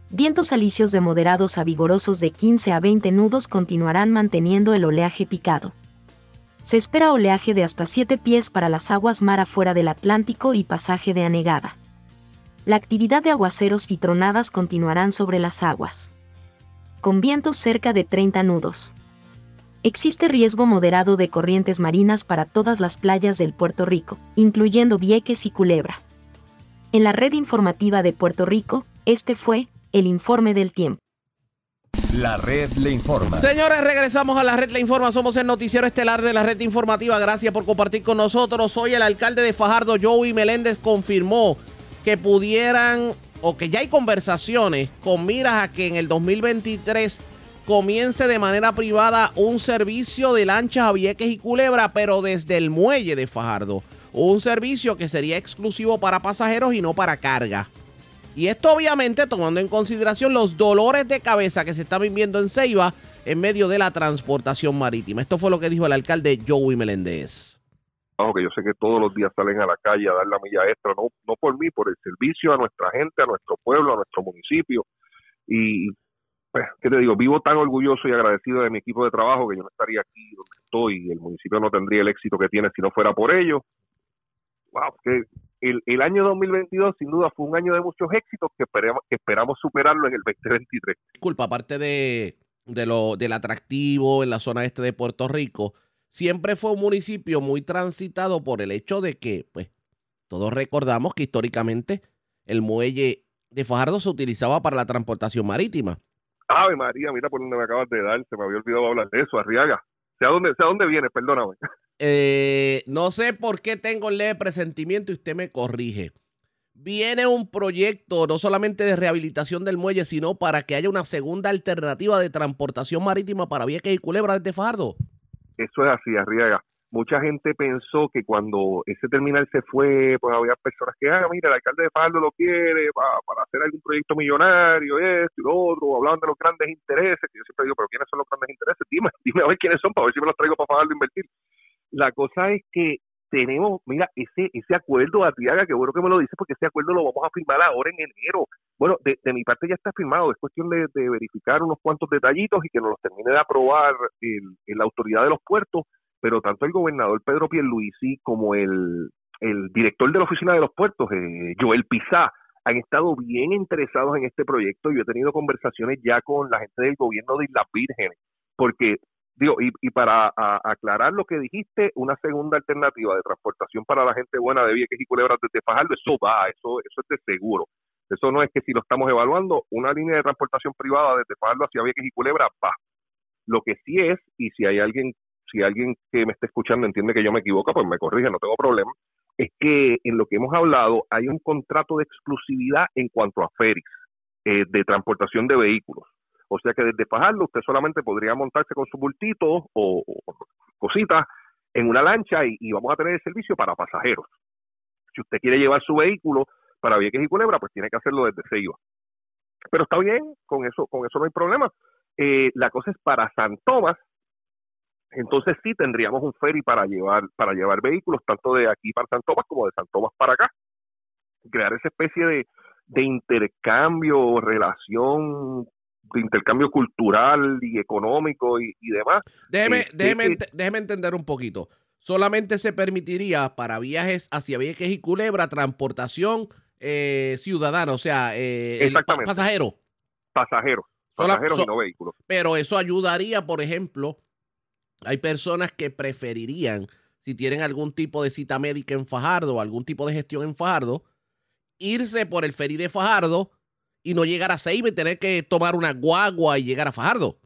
Vientos alisios de moderados a vigorosos de 15 a 20 nudos continuarán manteniendo el oleaje picado. Se espera oleaje de hasta 7 pies para las aguas mar afuera del Atlántico y pasaje de anegada. La actividad de aguaceros y tronadas continuarán sobre las aguas. Con vientos cerca de 30 nudos. Existe riesgo moderado de corrientes marinas para todas las playas del Puerto Rico, incluyendo Vieques y Culebra. En la red informativa de Puerto Rico, este fue el informe del tiempo. La red le informa. Señores, regresamos a la red le informa. Somos el noticiero estelar de la red informativa. Gracias por compartir con nosotros. Hoy el alcalde de Fajardo, Joey Meléndez, confirmó que pudieran o que ya hay conversaciones con miras a que en el 2023 comience de manera privada un servicio de lanchas a Vieques y Culebra, pero desde el muelle de Fajardo. Un servicio que sería exclusivo para pasajeros y no para carga. Y esto obviamente tomando en consideración los dolores de cabeza que se están viviendo en Ceiba en medio de la transportación marítima. Esto fue lo que dijo el alcalde Joey Meléndez. que yo sé que todos los días salen a la calle a dar la milla extra, no, por mí, por el servicio a nuestra gente, a nuestro pueblo, a nuestro municipio. Y pues, ¿qué te digo? Vivo tan orgulloso y agradecido de mi equipo de trabajo que yo no estaría aquí donde estoy y el municipio no tendría el éxito que tiene si no fuera por ello. Wow, que el, el año 2022 sin duda fue un año de muchos éxitos que esperamos, que esperamos superarlo en el 2023. Disculpa, aparte de, de lo, del atractivo en la zona este de Puerto Rico, siempre fue un municipio muy transitado por el hecho de que, pues, todos recordamos que históricamente el muelle de Fajardo se utilizaba para la transportación marítima. Ave María, mira por dónde me acabas de dar, se me había olvidado hablar de eso, Arriaga. Sea dónde, sea dónde viene, perdóname. Eh, no sé por qué tengo el leve presentimiento y usted me corrige. Viene un proyecto no solamente de rehabilitación del muelle, sino para que haya una segunda alternativa de transportación marítima para Vieques y Culebra desde Fajardo. Eso es así, Arriaga mucha gente pensó que cuando ese terminal se fue, pues había personas que, ah, mira, el alcalde de Fajardo lo quiere para, para hacer algún proyecto millonario, esto y lo otro, hablaban de los grandes intereses, que yo siempre digo, pero ¿quiénes son los grandes intereses? Dime, dime a ver quiénes son para ver si me los traigo para Fajardo a invertir. La cosa es que tenemos, mira, ese ese acuerdo, Atiaga, que bueno que me lo dice, porque ese acuerdo lo vamos a firmar ahora en enero. Bueno, de, mi parte ya está firmado, es cuestión de, verificar unos cuantos detallitos y que nos los termine de aprobar el, la autoridad de los puertos pero tanto el gobernador Pedro Pierluisi como el, el director de la oficina de los puertos, eh, Joel Pizá, han estado bien interesados en este proyecto. Yo he tenido conversaciones ya con la gente del gobierno de Islas Vírgenes, porque, digo, y, y para aclarar lo que dijiste, una segunda alternativa de transportación para la gente buena de Vieques y Culebras desde Fajardo, eso va, eso, eso es de seguro. Eso no es que si lo estamos evaluando, una línea de transportación privada desde Fajardo hacia Vieques y Culebras va. Lo que sí es, y si hay alguien si alguien que me está escuchando entiende que yo me equivoco, pues me corrige, no tengo problema, es que en lo que hemos hablado hay un contrato de exclusividad en cuanto a ferries eh, de transportación de vehículos. O sea que desde Fajardo usted solamente podría montarse con su bultito o, cositas en una lancha y, vamos a tener el servicio para pasajeros. Si usted quiere llevar su vehículo para Vieques y Culebra, pues tiene que hacerlo desde Ceiba. Pero está bien, con eso, con eso no hay problema. Eh, la cosa es para San Tomás, entonces sí tendríamos un ferry para llevar para llevar vehículos tanto de aquí para San Tomás como de San Tomás para acá crear esa especie de, de intercambio relación de intercambio cultural y económico y, demás. Déjeme, este, déjeme, déjeme entender un poquito. Solamente se permitiría para viajes hacia Vieques y Culebra transportación eh, ciudadana o sea eh, pasajero. Pasajeros pasajeros y no vehículos. pero eso ayudaría por ejemplo hay personas que preferirían, si tienen algún tipo de cita médica en Fajardo o algún tipo de gestión en Fajardo, irse por el ferry de Fajardo y no llegar a Ceiba y tener que tomar una guagua y llegar a Fajardo.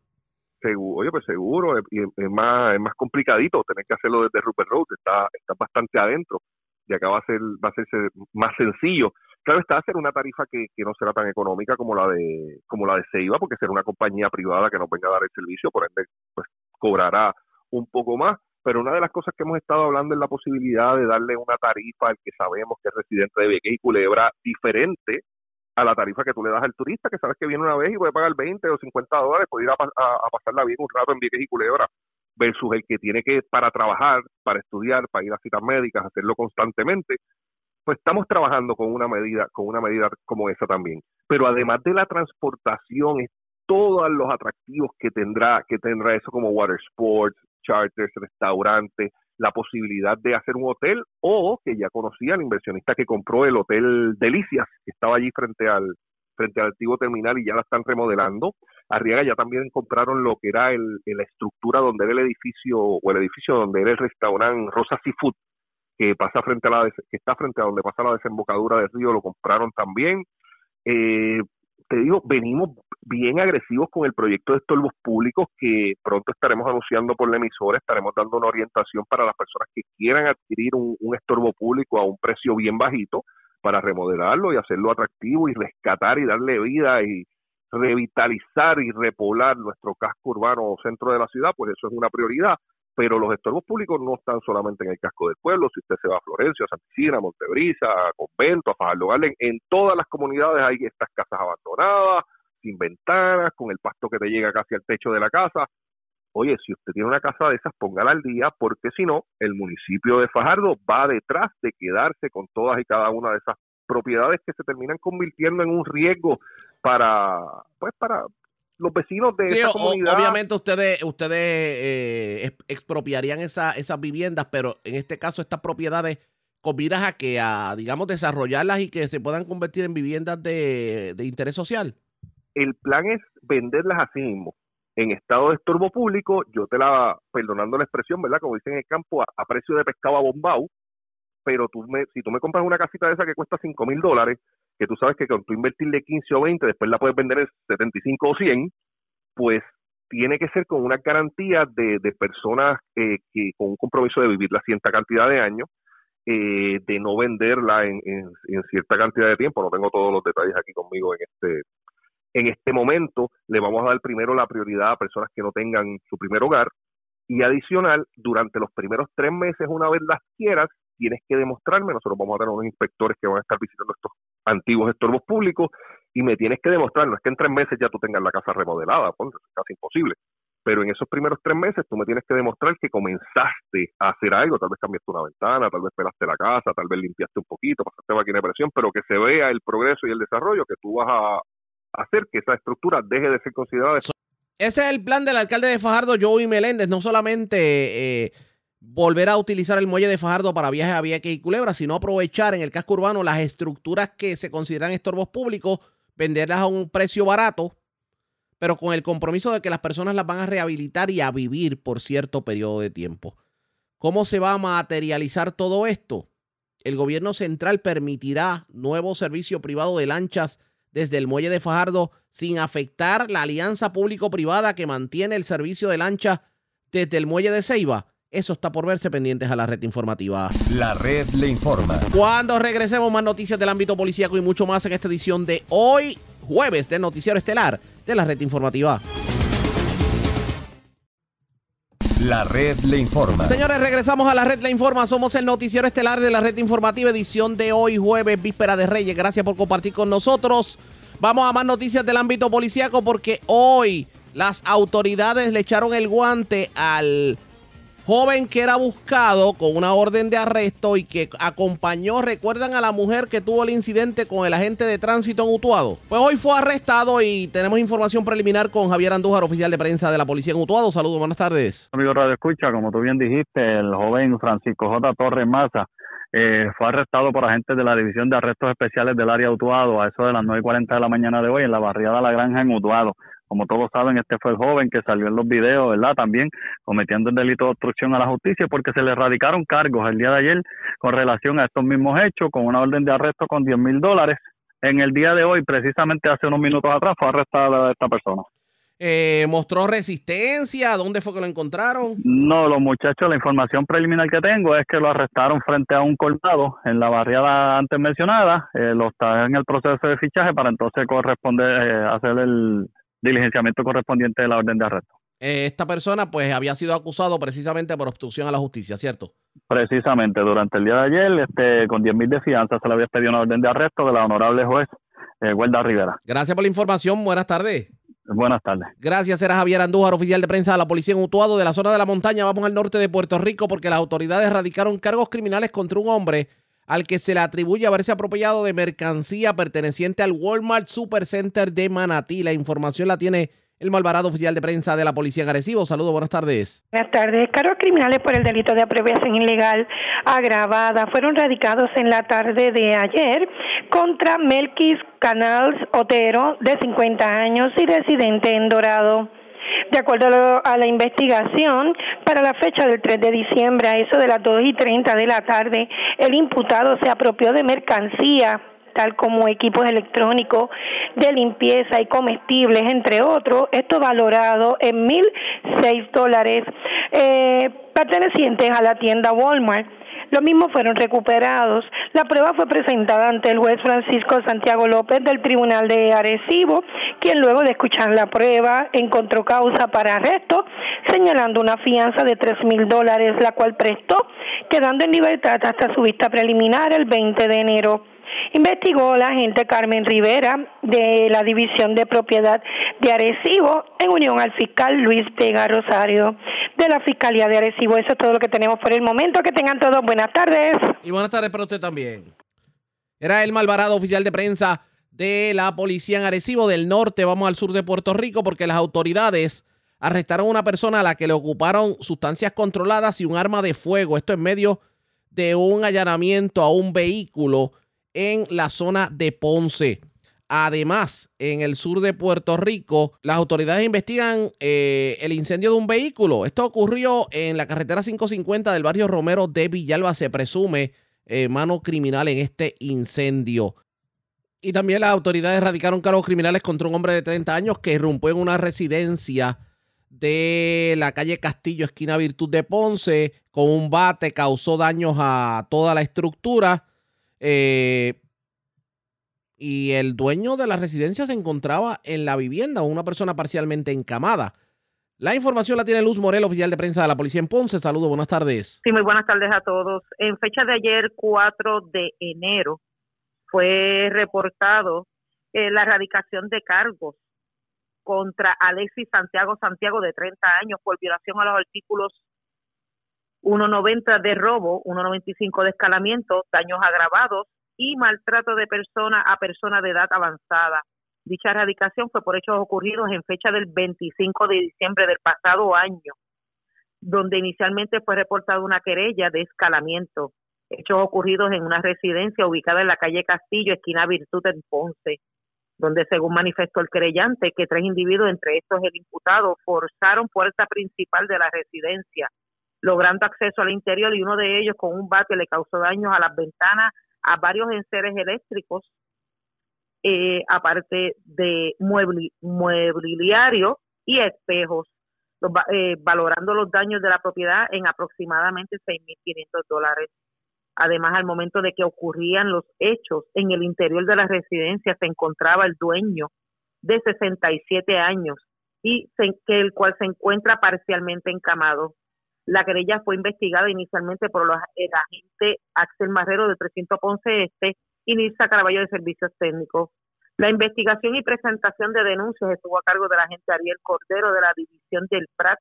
Oye, pues seguro, es, más, es más complicadito tener que hacerlo desde Rupert Road, está, está bastante adentro y acá va a ser, va a ser más sencillo. Claro está hacer una tarifa que, que no será tan económica como la de como la de Ceiba, porque será una compañía privada que nos venga a dar el servicio, por ende pues cobrará un poco más. Pero una de las cosas que hemos estado hablando es la posibilidad de darle una tarifa al que sabemos que es residente de Vieques y Culebra diferente a la tarifa que tú le das al turista, que sabes que viene una vez y puede pagar 20 o 50 dólares, puede ir a, a, pasarla bien un rato en Vieques y Culebra, versus el que tiene que para trabajar, para estudiar, para ir a citas médicas, hacerlo constantemente pues estamos trabajando con una medida, con una medida como esa también. Pero además de la transportación, es todos los atractivos que tendrá, que tendrá eso como water sports, charters, restaurantes, la posibilidad de hacer un hotel o que ya conocía el inversionista que compró el hotel Delicias, que estaba allí frente al frente al antiguo terminal y ya la están remodelando. Arriaga ya también compraron lo que era el, la estructura donde era el edificio o el edificio donde era el restaurante Rosa Seafood, que pasa frente a la que está frente a donde pasa la desembocadura del río lo compraron también eh, te digo venimos bien agresivos con el proyecto de estorbos públicos que pronto estaremos anunciando por la emisora estaremos dando una orientación para las personas que quieran adquirir un, estorbo público a un precio bien bajito para remodelarlo y hacerlo atractivo y rescatar y darle vida y revitalizar y repoblar nuestro casco urbano o centro de la ciudad, pues eso es una prioridad pero los estorbos públicos no están solamente en el casco del pueblo, si usted se va a Florencia, a Santicina, a Montebrisa, a Convento, a Fajardo Garden, en todas las comunidades hay estas casas abandonadas, sin ventanas, con el pasto que te llega casi al techo de la casa. Oye, si usted tiene una casa de esas, póngala al día, porque si no, el municipio de Fajardo va detrás de quedarse con todas y cada una de esas propiedades que se terminan convirtiendo en un riesgo para, pues, para, los vecinos de esa comunidad. Obviamente ustedes, ustedes eh, expropiarían esa, esas viviendas, pero en este caso estas propiedades con a que a, digamos, desarrollarlas y que se puedan convertir en viviendas de, interés social. El plan es venderlas así mismo. En estado de estorbo público, yo te la, perdonando la expresión, ¿verdad? Como dicen en el campo, a, precio de pescado a bombao, pero tú me, si tú me compras una casita de esa que cuesta 5 mil dólares, que tú sabes que con tu invertirle 15 o 20, después la puedes vender en 75 o 100, pues tiene que ser con una garantía de, de personas eh, que con un compromiso de vivir la cierta cantidad de años, eh, de no venderla en, en, cierta cantidad de tiempo. No tengo todos los detalles aquí conmigo en este en este momento. Le vamos a dar primero la prioridad a personas que no tengan su primer hogar y adicional durante los primeros tres meses, una vez las quieras, tienes que demostrarme. Nosotros vamos a tener unos inspectores que van a estar visitando estos antiguos estorbos públicos y me tienes que demostrar, no es que en tres meses ya tú tengas la casa remodelada, pues, es casi imposible, pero en esos primeros tres meses tú me tienes que demostrar que comenzaste a hacer algo, tal vez cambiaste una ventana, tal vez pelaste la casa, tal vez limpiaste un poquito, pasaste máquina de presión, pero que se vea el progreso y el desarrollo que tú vas a hacer que esa estructura deje de ser considerada. Ese es el plan del alcalde de Fajardo, Joey Meléndez, no solamente... Eh, volver a utilizar el muelle de Fajardo para viajes a Vieques y Culebra, sino aprovechar en el casco urbano las estructuras que se consideran estorbos públicos, venderlas a un precio barato, pero con el compromiso de que las personas las van a rehabilitar y a vivir por cierto periodo de tiempo. ¿Cómo se va a materializar todo esto? El gobierno central permitirá nuevo servicio privado de lanchas desde el muelle de Fajardo sin afectar la alianza público-privada que mantiene el servicio de lancha desde el muelle de Ceiba. Eso está por verse pendientes a la red informativa. La red le informa. Cuando regresemos más noticias del ámbito policíaco y mucho más en esta edición de hoy, jueves, del noticiero estelar de la red informativa. La red le informa. Señores, regresamos a la red le informa. Somos el noticiero estelar de la red informativa, edición de hoy, jueves, víspera de Reyes. Gracias por compartir con nosotros. Vamos a más noticias del ámbito policíaco porque hoy las autoridades le echaron el guante al joven que era buscado con una orden de arresto y que acompañó, recuerdan a la mujer que tuvo el incidente con el agente de tránsito en Utuado. Pues hoy fue arrestado y tenemos información preliminar con Javier Andújar, oficial de prensa de la policía en Utuado. Saludos, buenas tardes. Amigo Radio Escucha, como tú bien dijiste, el joven Francisco J. Torres Maza eh, fue arrestado por agentes de la División de Arrestos Especiales del área de Utuado a eso de las 9.40 de la mañana de hoy en la barriada La Granja en Utuado. Como todos saben, este fue el joven que salió en los videos, ¿verdad? También cometiendo el delito de obstrucción a la justicia porque se le radicaron cargos el día de ayer con relación a estos mismos hechos, con una orden de arresto con 10 mil dólares. En el día de hoy, precisamente hace unos minutos atrás, fue arrestada esta persona. Eh, ¿Mostró resistencia? ¿Dónde fue que lo encontraron? No, los muchachos, la información preliminar que tengo es que lo arrestaron frente a un colmado en la barriada antes mencionada. Eh, lo está en el proceso de fichaje para entonces corresponder, eh, hacer el diligenciamiento correspondiente de la orden de arresto. Eh, esta persona pues había sido acusado precisamente por obstrucción a la justicia, ¿cierto? Precisamente, durante el día de ayer, este, con 10 mil de fianza, se le había pedido una orden de arresto de la honorable juez eh, Rivera. Gracias por la información, buenas tardes. Buenas tardes. Gracias, era Javier Andújar, oficial de prensa de la policía en Utuado, de la zona de la montaña. Vamos al norte de Puerto Rico porque las autoridades radicaron cargos criminales contra un hombre al que se le atribuye haberse apropiado de mercancía perteneciente al Walmart Supercenter de Manatí. La información la tiene el Malvarado, oficial de prensa de la Policía en Arecibo. Saludos, buenas tardes. Buenas tardes. Cargos criminales por el delito de apropiación ilegal agravada fueron radicados en la tarde de ayer contra Melquis Canals Otero, de 50 años y residente en Dorado. De acuerdo a, la investigación, para la fecha del 3 de diciembre, a eso de las 2 y 30 de la tarde, el imputado se apropió de mercancía tal como equipos electrónicos de limpieza y comestibles, entre otros, esto valorado en mil seis dólares eh, pertenecientes a la tienda Walmart. Los mismos fueron recuperados. La prueba fue presentada ante el juez Francisco Santiago López del Tribunal de Arecibo, quien luego de escuchar la prueba encontró causa para arresto, señalando una fianza de tres mil dólares, la cual prestó, quedando en libertad hasta su vista preliminar el 20 de enero investigó la agente Carmen Rivera de la División de Propiedad de Arecibo en unión al fiscal Luis Vega Rosario de la Fiscalía de Arecibo. Eso es todo lo que tenemos por el momento. Que tengan todos buenas tardes. Y buenas tardes para usted también. Era el Malvarado, oficial de prensa de la policía en Arecibo del norte. Vamos al sur de Puerto Rico porque las autoridades arrestaron a una persona a la que le ocuparon sustancias controladas y un arma de fuego. Esto en medio de un allanamiento a un vehículo en la zona de Ponce. Además, en el sur de Puerto Rico, las autoridades investigan eh, el incendio de un vehículo. Esto ocurrió en la carretera 550 del barrio Romero de Villalba. Se presume eh, mano criminal en este incendio. Y también las autoridades radicaron cargos criminales contra un hombre de 30 años que irrumpió en una residencia de la calle Castillo, esquina Virtud de Ponce, con un bate, causó daños a toda la estructura. Eh, y el dueño de la residencia se encontraba en la vivienda, una persona parcialmente encamada. La información la tiene Luz Morel, oficial de prensa de la policía en Ponce. Saludos, buenas tardes. Sí, muy buenas tardes a todos. En fecha de ayer, 4 de enero, fue reportado eh, la erradicación de cargos contra Alexis Santiago Santiago, de 30 años, por violación a los artículos 1.90 de robo, 1.95 de escalamiento, daños agravados y maltrato de persona a persona de edad avanzada. Dicha erradicación fue por hechos ocurridos en fecha del 25 de diciembre del pasado año, donde inicialmente fue reportada una querella de escalamiento, hechos ocurridos en una residencia ubicada en la calle Castillo, esquina Virtud en Ponce, donde según manifestó el querellante que tres individuos, entre estos el imputado, forzaron puerta principal de la residencia logrando acceso al interior y uno de ellos con un bate le causó daños a las ventanas, a varios enseres eléctricos, eh, aparte de muebiliario y espejos, eh, valorando los daños de la propiedad en aproximadamente 6.500 dólares. Además, al momento de que ocurrían los hechos, en el interior de la residencia se encontraba el dueño de 67 años y que el cual se encuentra parcialmente encamado. La querella fue investigada inicialmente por los, el agente Axel Marrero de 311 Este y Nilsa Caraballo de Servicios Técnicos. La investigación y presentación de denuncias estuvo a cargo del agente Ariel Cordero de la División del PRAT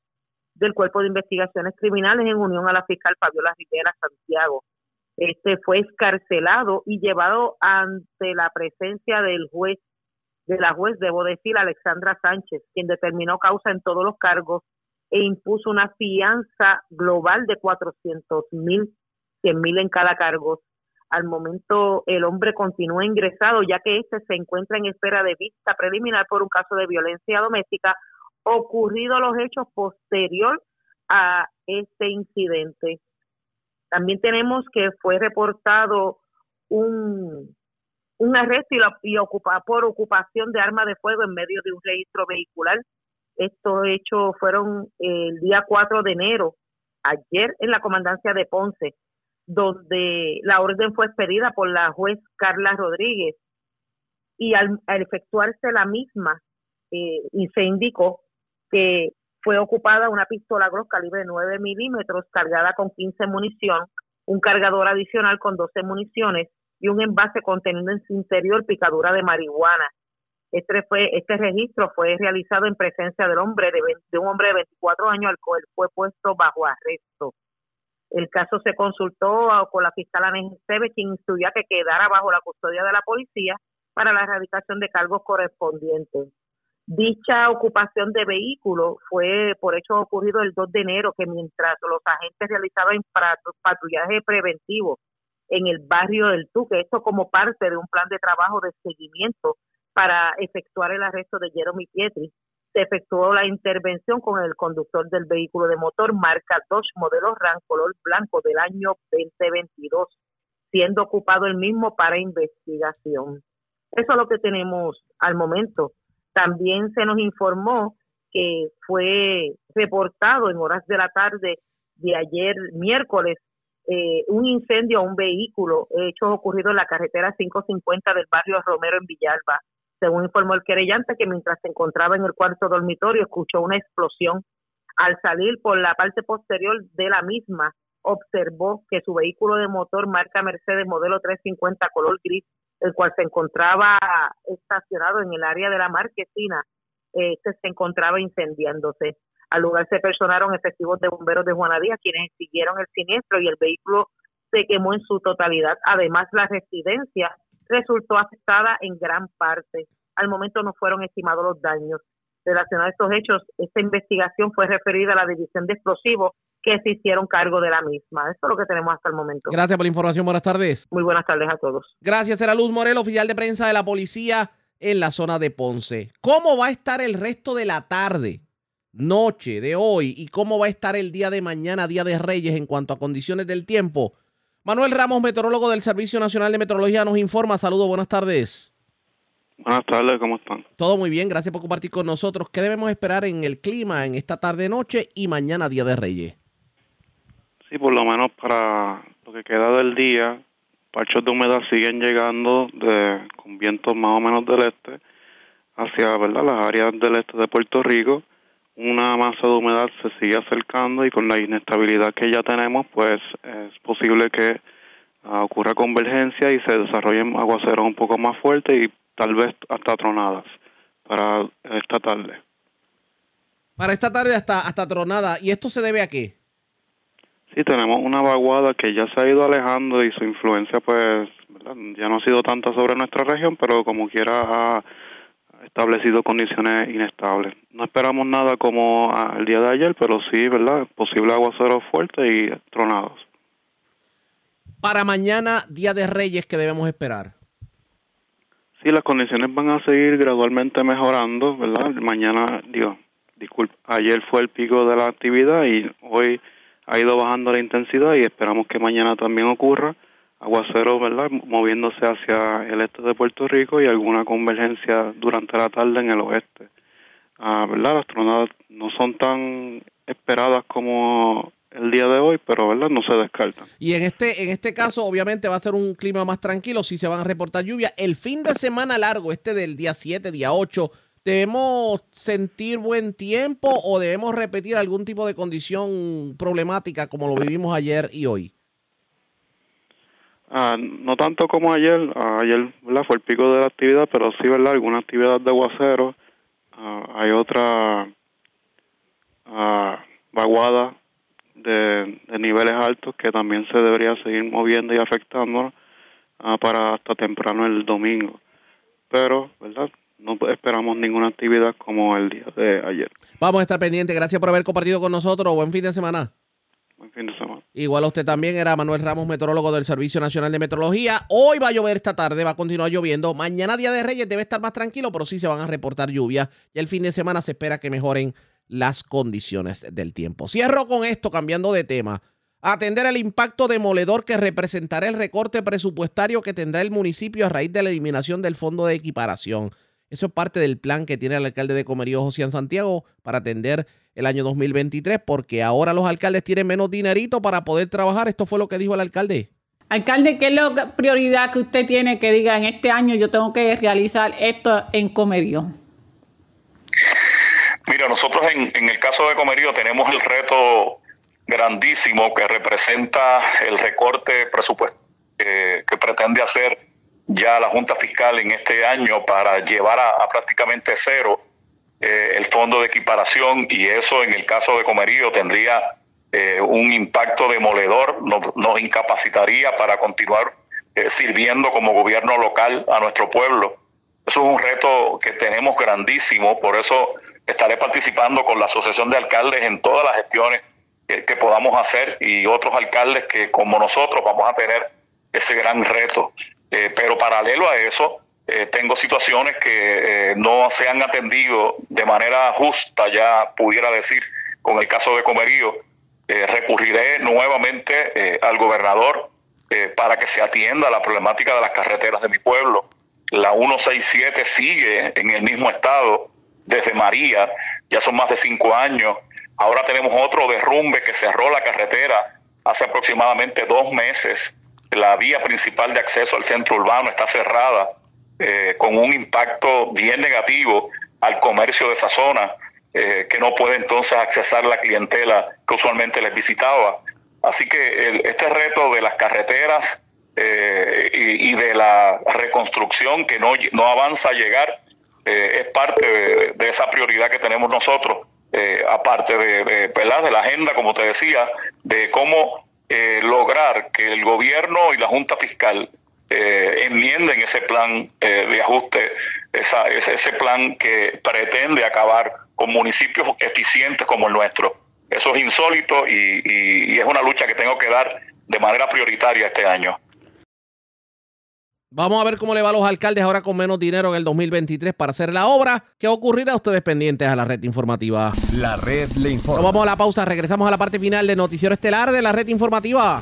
del Cuerpo de Investigaciones Criminales en unión a la fiscal Fabiola Rivera Santiago. Este fue escarcelado y llevado ante la presencia del juez, de la juez, debo decir, Alexandra Sánchez, quien determinó causa en todos los cargos e impuso una fianza global de 400 mil, 100 mil en cada cargo. Al momento el hombre continúa ingresado ya que este se encuentra en espera de vista preliminar por un caso de violencia doméstica ocurrido los hechos posterior a este incidente. También tenemos que fue reportado un, un arresto y, ocupa, por ocupación de arma de fuego en medio de un registro vehicular Estos hechos fueron el día 4 de enero, ayer en la comandancia de Ponce, donde la orden fue expedida por la juez Carla Rodríguez y al, efectuarse la misma eh, y se indicó que fue ocupada una pistola Gross calibre 9 milímetros cargada con 15 munición, un cargador adicional con 12 municiones y un envase conteniendo en su interior picadura de marihuana. Este, fue, este registro fue realizado en presencia del hombre de, un hombre de 24 años al cual fue puesto bajo arresto. El caso se consultó con la fiscal Ana Sebe, quien instruyó que quedara bajo la custodia de la policía para la erradicación de cargos correspondientes. Dicha ocupación de vehículo fue por hecho ocurrido el 2 de enero, que mientras los agentes realizaban patrullaje preventivo en el barrio del Tuque, esto como parte de un plan de trabajo de seguimiento para efectuar el arresto de Jeremy Pietri, se efectuó la intervención con el conductor del vehículo de motor marca Dodge modelo RAM color blanco del año 2022, siendo ocupado el mismo para investigación. Eso es lo que tenemos al momento. También se nos informó que fue reportado en horas de la tarde de ayer miércoles eh, un incendio a un vehículo, hecho ocurrido en la carretera 550 del barrio Romero en Villalba. Según informó el querellante, que mientras se encontraba en el cuarto dormitorio escuchó una explosión. Al salir por la parte posterior de la misma, observó que su vehículo de motor marca Mercedes modelo 350 color gris, el cual se encontraba estacionado en el área de la marquesina, este se encontraba incendiándose. Al lugar se personaron efectivos de bomberos de Juanadía, quienes siguieron el siniestro y el vehículo se quemó en su totalidad. Además, la residencia resultó afectada en gran parte. Al momento no fueron estimados los daños. Relacionados a estos hechos, esta investigación fue referida a la División de Explosivos que se hicieron cargo de la misma. Eso es lo que tenemos hasta el momento. Gracias por la información. Buenas tardes. Muy buenas tardes a todos. Gracias. Era Luz Morel, oficial de prensa de la policía en la zona de Ponce. ¿Cómo va a estar el resto de la tarde, noche de hoy y cómo va a estar el día de mañana, Día de Reyes, en cuanto a condiciones del tiempo? Manuel Ramos, meteorólogo del Servicio Nacional de Meteorología, nos informa. Saludos, buenas tardes. Buenas tardes, ¿cómo están? Todo muy bien, gracias por compartir con nosotros. ¿Qué debemos esperar en el clima en esta tarde-noche y mañana, Día de Reyes? Sí, por lo menos para lo que queda del día, parchos de humedad siguen llegando de, con vientos más o menos del este hacia ¿verdad? las áreas del este de Puerto Rico una masa de humedad se sigue acercando y con la inestabilidad que ya tenemos, pues es posible que ah, ocurra convergencia y se desarrollen aguaceros un poco más fuertes y tal vez hasta tronadas para esta tarde. Para esta tarde hasta, hasta tronada. ¿Y esto se debe a qué? Sí, tenemos una vaguada que ya se ha ido alejando y su influencia pues ya no ha sido tanta sobre nuestra región, pero como quiera ha establecido condiciones inestables. No esperamos nada como el día de ayer, pero sí, ¿verdad? Posible aguaceros fuertes y tronados. Para mañana, Día de Reyes, ¿qué debemos esperar? Sí, las condiciones van a seguir gradualmente mejorando, ¿verdad? Mañana, digo, disculpe, ayer fue el pico de la actividad y hoy ha ido bajando la intensidad y esperamos que mañana también ocurra aguacero, ¿verdad? Moviéndose hacia el este de Puerto Rico y alguna convergencia durante la tarde en el oeste. Ah, ¿Verdad? Las tronadas no son tan esperadas como el día de hoy, pero ¿verdad? no se descartan. Y en este, en este caso, obviamente, va a ser un clima más tranquilo si se van a reportar lluvia. El fin de semana largo, este del día 7, día 8, ¿debemos sentir buen tiempo o debemos repetir algún tipo de condición problemática como lo vivimos ayer y hoy? Ah, no tanto como ayer, ah, ayer ¿verdad? fue el pico de la actividad, pero sí, ¿verdad? Alguna actividad de aguacero. Ah, hay otra vaguada de, niveles altos que también se debería seguir moviendo y afectando para hasta temprano el domingo. Pero, ¿verdad? No esperamos ninguna actividad como el día de ayer. Vamos a estar pendientes. Gracias por haber compartido con nosotros. Buen fin de semana. Igual a usted también era Manuel Ramos, meteorólogo del Servicio Nacional de Meteorología. Hoy va a llover esta tarde, va a continuar lloviendo. Mañana, Día de Reyes, debe estar más tranquilo, pero sí se van a reportar lluvias. Y el fin de semana se espera que mejoren las condiciones del tiempo. Cierro con esto, cambiando de tema. Atender el impacto demoledor que representará el recorte presupuestario que tendrá el municipio a raíz de la eliminación del fondo de equiparación. Eso es parte del plan que tiene el alcalde de Comerío, José Santiago, para atender el año 2023, porque ahora los alcaldes tienen menos dinerito para poder trabajar. Esto fue lo que dijo el alcalde. Alcalde, ¿qué es la prioridad que usted tiene que diga en este año yo tengo que realizar esto en Comerío? Mira, nosotros en, en el caso de Comerío tenemos el reto grandísimo que representa el recorte presupuestario que pretende hacer ya la Junta Fiscal en este año para llevar a, prácticamente cero eh, el fondo de equiparación y eso en el caso de Comerío tendría eh, un impacto demoledor, nos, nos incapacitaría para continuar eh, sirviendo como gobierno local a nuestro pueblo. Eso es un reto que tenemos grandísimo, por eso estaré participando con la Asociación de Alcaldes en todas las gestiones que, podamos hacer y otros alcaldes que como nosotros vamos a tener ese gran reto. Eh, pero paralelo a eso, eh, tengo situaciones que eh, no se han atendido de manera justa, ya pudiera decir, con el caso de Comerío. recurriré nuevamente al gobernador para que se atienda la problemática de las carreteras de mi pueblo. La 167 sigue en el mismo estado desde María, ya son más de cinco años Ahora tenemos otro derrumbe que cerró la carretera hace aproximadamente dos meses. La vía principal de acceso al centro urbano está cerrada eh, con un impacto bien negativo al comercio de esa zona, eh, que no puede entonces accesar la clientela que usualmente les visitaba. Así que este reto de las carreteras eh, y, de la reconstrucción que no, no avanza a llegar es parte de esa prioridad que tenemos nosotros aparte de, de, de, la agenda, como te decía, de cómo lograr que el gobierno y la Junta Fiscal eh, enmienden ese plan eh, de ajuste, esa, ese, ese plan que pretende acabar con municipios eficientes como el nuestro. Eso es insólito y, y, y es una lucha que tengo que dar de manera prioritaria este año. Vamos a ver cómo le va a los alcaldes ahora con menos dinero en el 2023 para hacer la obra. ¿Qué ocurrirá? Ustedes pendientes a la red informativa. La red le informa. vamos a la pausa. Regresamos a la parte final del noticiero estelar de la red informativa.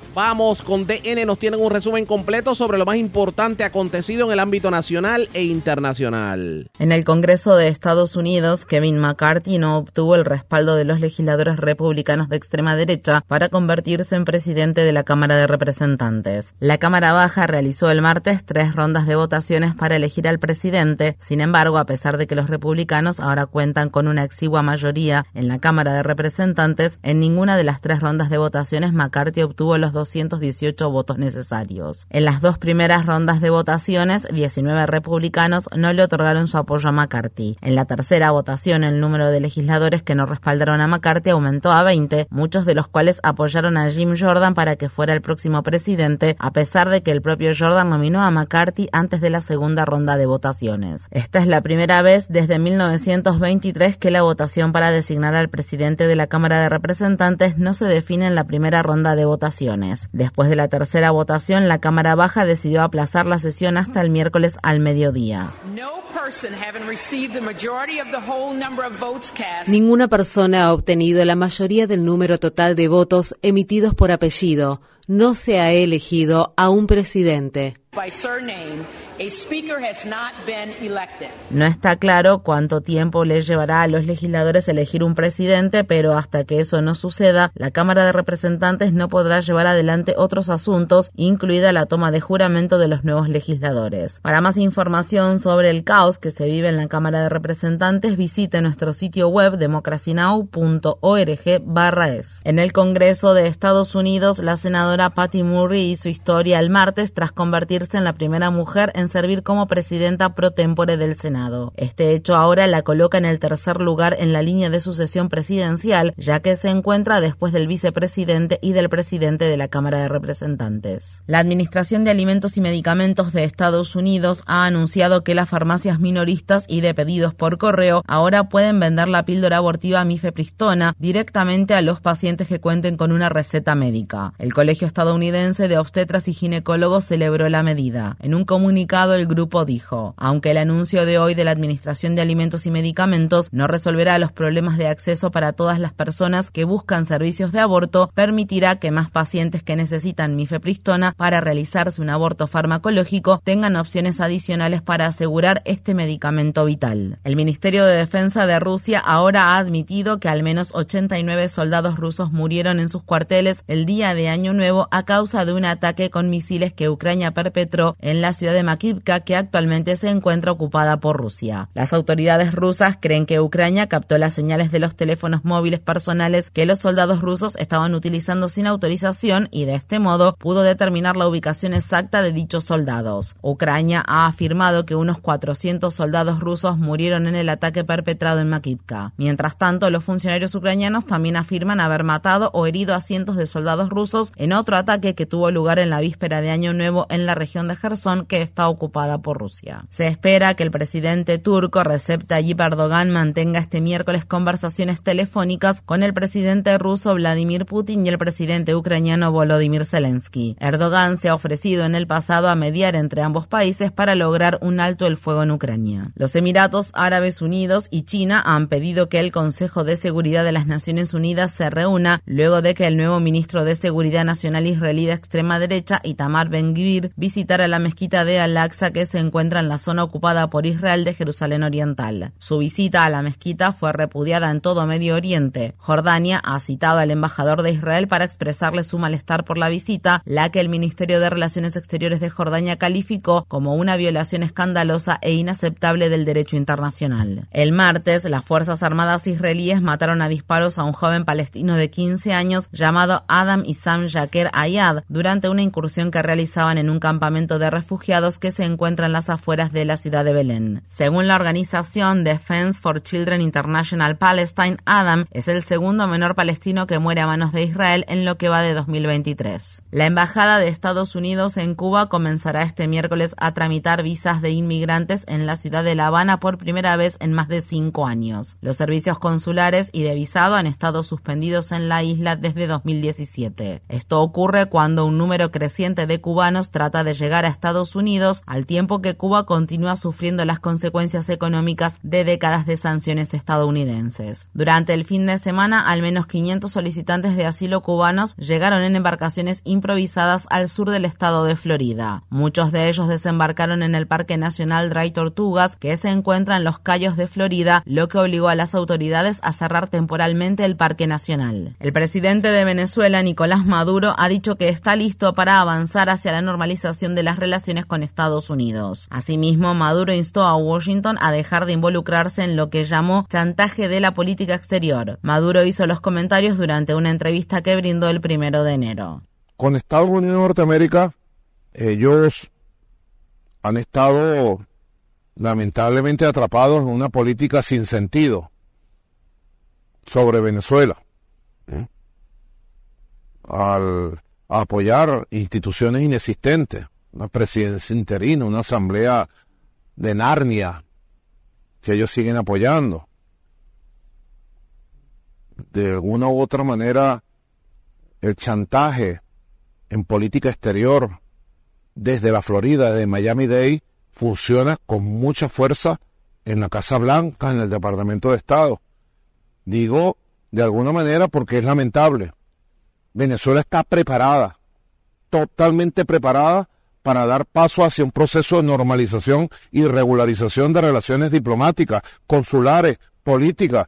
Vamos con DN, nos tienen un resumen completo sobre lo más importante acontecido en el ámbito nacional e internacional. En el Congreso de Estados Unidos, Kevin McCarthy no obtuvo el respaldo de los legisladores republicanos de extrema derecha para convertirse en presidente de la Cámara de Representantes. La Cámara Baja realizó el martes tres rondas de votaciones para elegir al presidente, sin embargo, a pesar de que los republicanos ahora cuentan con una exigua mayoría en la Cámara de Representantes, en ninguna de las tres rondas de votaciones McCarthy obtuvo los 218 votos necesarios. En las dos primeras rondas de votaciones, 19 republicanos no le otorgaron su apoyo a McCarthy. En la tercera votación, el número de legisladores que no respaldaron a McCarthy aumentó a 20, muchos de los cuales apoyaron a Jim Jordan para que fuera el próximo presidente, a pesar de que el propio Jordan nominó a McCarthy antes de la segunda ronda de votaciones. Esta es la primera vez desde 1923 que la votación para designar al presidente de la Cámara de Representantes no se define en la primera ronda de votaciones. Después de la tercera votación, la Cámara Baja decidió aplazar la sesión hasta el miércoles al mediodía. Ninguna persona ha obtenido la mayoría del número total de votos emitidos por apellido. No se ha elegido a un presidente. No está claro cuánto tiempo le llevará a los legisladores elegir un presidente, pero hasta que eso no suceda, la Cámara de Representantes no podrá llevar adelante otros asuntos, incluida la toma de juramento de los nuevos legisladores. Para más información sobre el caos que se vive en la Cámara de Representantes, visite nuestro sitio web democracynow.org/es. En el Congreso de Estados Unidos, la senadora Patty Murray hizo historia el martes tras en la primera mujer en servir como presidenta pro tempore del Senado. Este hecho ahora la coloca en el tercer lugar en la línea de sucesión presidencial, ya que se encuentra después del vicepresidente y del presidente de la Cámara de Representantes. La Administración de Alimentos y Medicamentos de Estados Unidos ha anunciado que las farmacias minoristas y de pedidos por correo ahora pueden vender la píldora abortiva mifepristona directamente a los pacientes que cuenten con una receta médica. El Colegio estadounidense de obstetras y ginecólogos celebró la medida. En un comunicado el grupo dijo, aunque el anuncio de hoy de la Administración de Alimentos y Medicamentos no resolverá los problemas de acceso para todas las personas que buscan servicios de aborto, permitirá que más pacientes que necesitan mifepristona para realizarse un aborto farmacológico tengan opciones adicionales para asegurar este medicamento vital. El Ministerio de Defensa de Rusia ahora ha admitido que al menos 89 soldados rusos murieron en sus cuarteles el día de Año Nuevo a causa de un ataque con misiles que Ucrania perpetró en la ciudad de Makivka que actualmente se encuentra ocupada por Rusia. Las autoridades rusas creen que Ucrania captó las señales de los teléfonos móviles personales que los soldados rusos estaban utilizando sin autorización y de este modo pudo determinar la ubicación exacta de dichos soldados. Ucrania ha afirmado que unos 400 soldados rusos murieron en el ataque perpetrado en Makivka. Mientras tanto, los funcionarios ucranianos también afirman haber matado o herido a cientos de soldados rusos en otro ataque que tuvo lugar en la víspera de Año Nuevo en la región de Gerson que está ocupada por Rusia. Se espera que el presidente turco Recep Tayyip Erdogan mantenga este miércoles conversaciones telefónicas con el presidente ruso Vladimir Putin y el presidente ucraniano Volodymyr Zelensky. Erdogan se ha ofrecido en el pasado a mediar entre ambos países para lograr un alto el fuego en Ucrania. Los Emiratos Árabes Unidos y China han pedido que el Consejo de Seguridad de las Naciones Unidas se reúna luego de que el nuevo ministro de Seguridad Nacional israelí de extrema derecha, Itamar Ben-Gvir, visitara la mezquita de Al-Aqsa que se encuentra en la zona ocupada por Israel de Jerusalén Oriental. Su visita a la mezquita fue repudiada en todo Medio Oriente. Jordania ha citado al embajador de Israel para expresarle su malestar por la visita, la que el Ministerio de Relaciones Exteriores de Jordania calificó como una violación escandalosa e inaceptable del derecho internacional. El martes, las Fuerzas Armadas israelíes mataron a disparos a un joven palestino de 15 años llamado Adam Isam Jaker Ayad durante una incursión que realizaban en un campamento de refugiados que se encuentra en las afueras de la ciudad de Belén. Según la organización Defense for Children International Palestine, Adam es el segundo menor palestino que muere a manos de Israel en lo que va de 2023. La Embajada de Estados Unidos en Cuba comenzará este miércoles a tramitar visas de inmigrantes en la ciudad de La Habana por primera vez en más de cinco años. Los servicios consulares y de visado han estado suspendidos en la isla desde 2017. Esto ocurre cuando un número creciente de cubanos trata de llegar a Estados Unidos al tiempo que Cuba continúa sufriendo las consecuencias económicas de décadas de sanciones estadounidenses. Durante el fin de semana, al menos 500 solicitantes de asilo cubanos llegaron en embarcaciones improvisadas al sur del estado de Florida. Muchos de ellos desembarcaron en el Parque Nacional Dry Tortugas, que se encuentra en los Cayos de Florida, lo que obligó a las autoridades a cerrar temporalmente el Parque Nacional. El presidente de Venezuela, Nicolás Maduro, ha dicho que está listo para avanzar hacia la normalización de las relaciones con Estados Unidos. Asimismo, Maduro instó a Washington a dejar de involucrarse en lo que llamó chantaje de la política exterior. Maduro hizo los comentarios durante una entrevista que brindó el primero de enero. Con Estados Unidos de Norteamérica, ellos han estado lamentablemente atrapados en una política sin sentido sobre Venezuela. ¿eh? Al apoyar instituciones inexistentes, una presidencia interina, una asamblea de Narnia, que ellos siguen apoyando. De alguna u otra manera, el chantaje en política exterior desde la Florida, de Miami-Dade, funciona con mucha fuerza en la Casa Blanca, en el Departamento de Estado. Digo de alguna manera porque es lamentable. Venezuela está preparada, totalmente preparada para dar paso hacia un proceso de normalización y regularización de relaciones diplomáticas, consulares, políticas,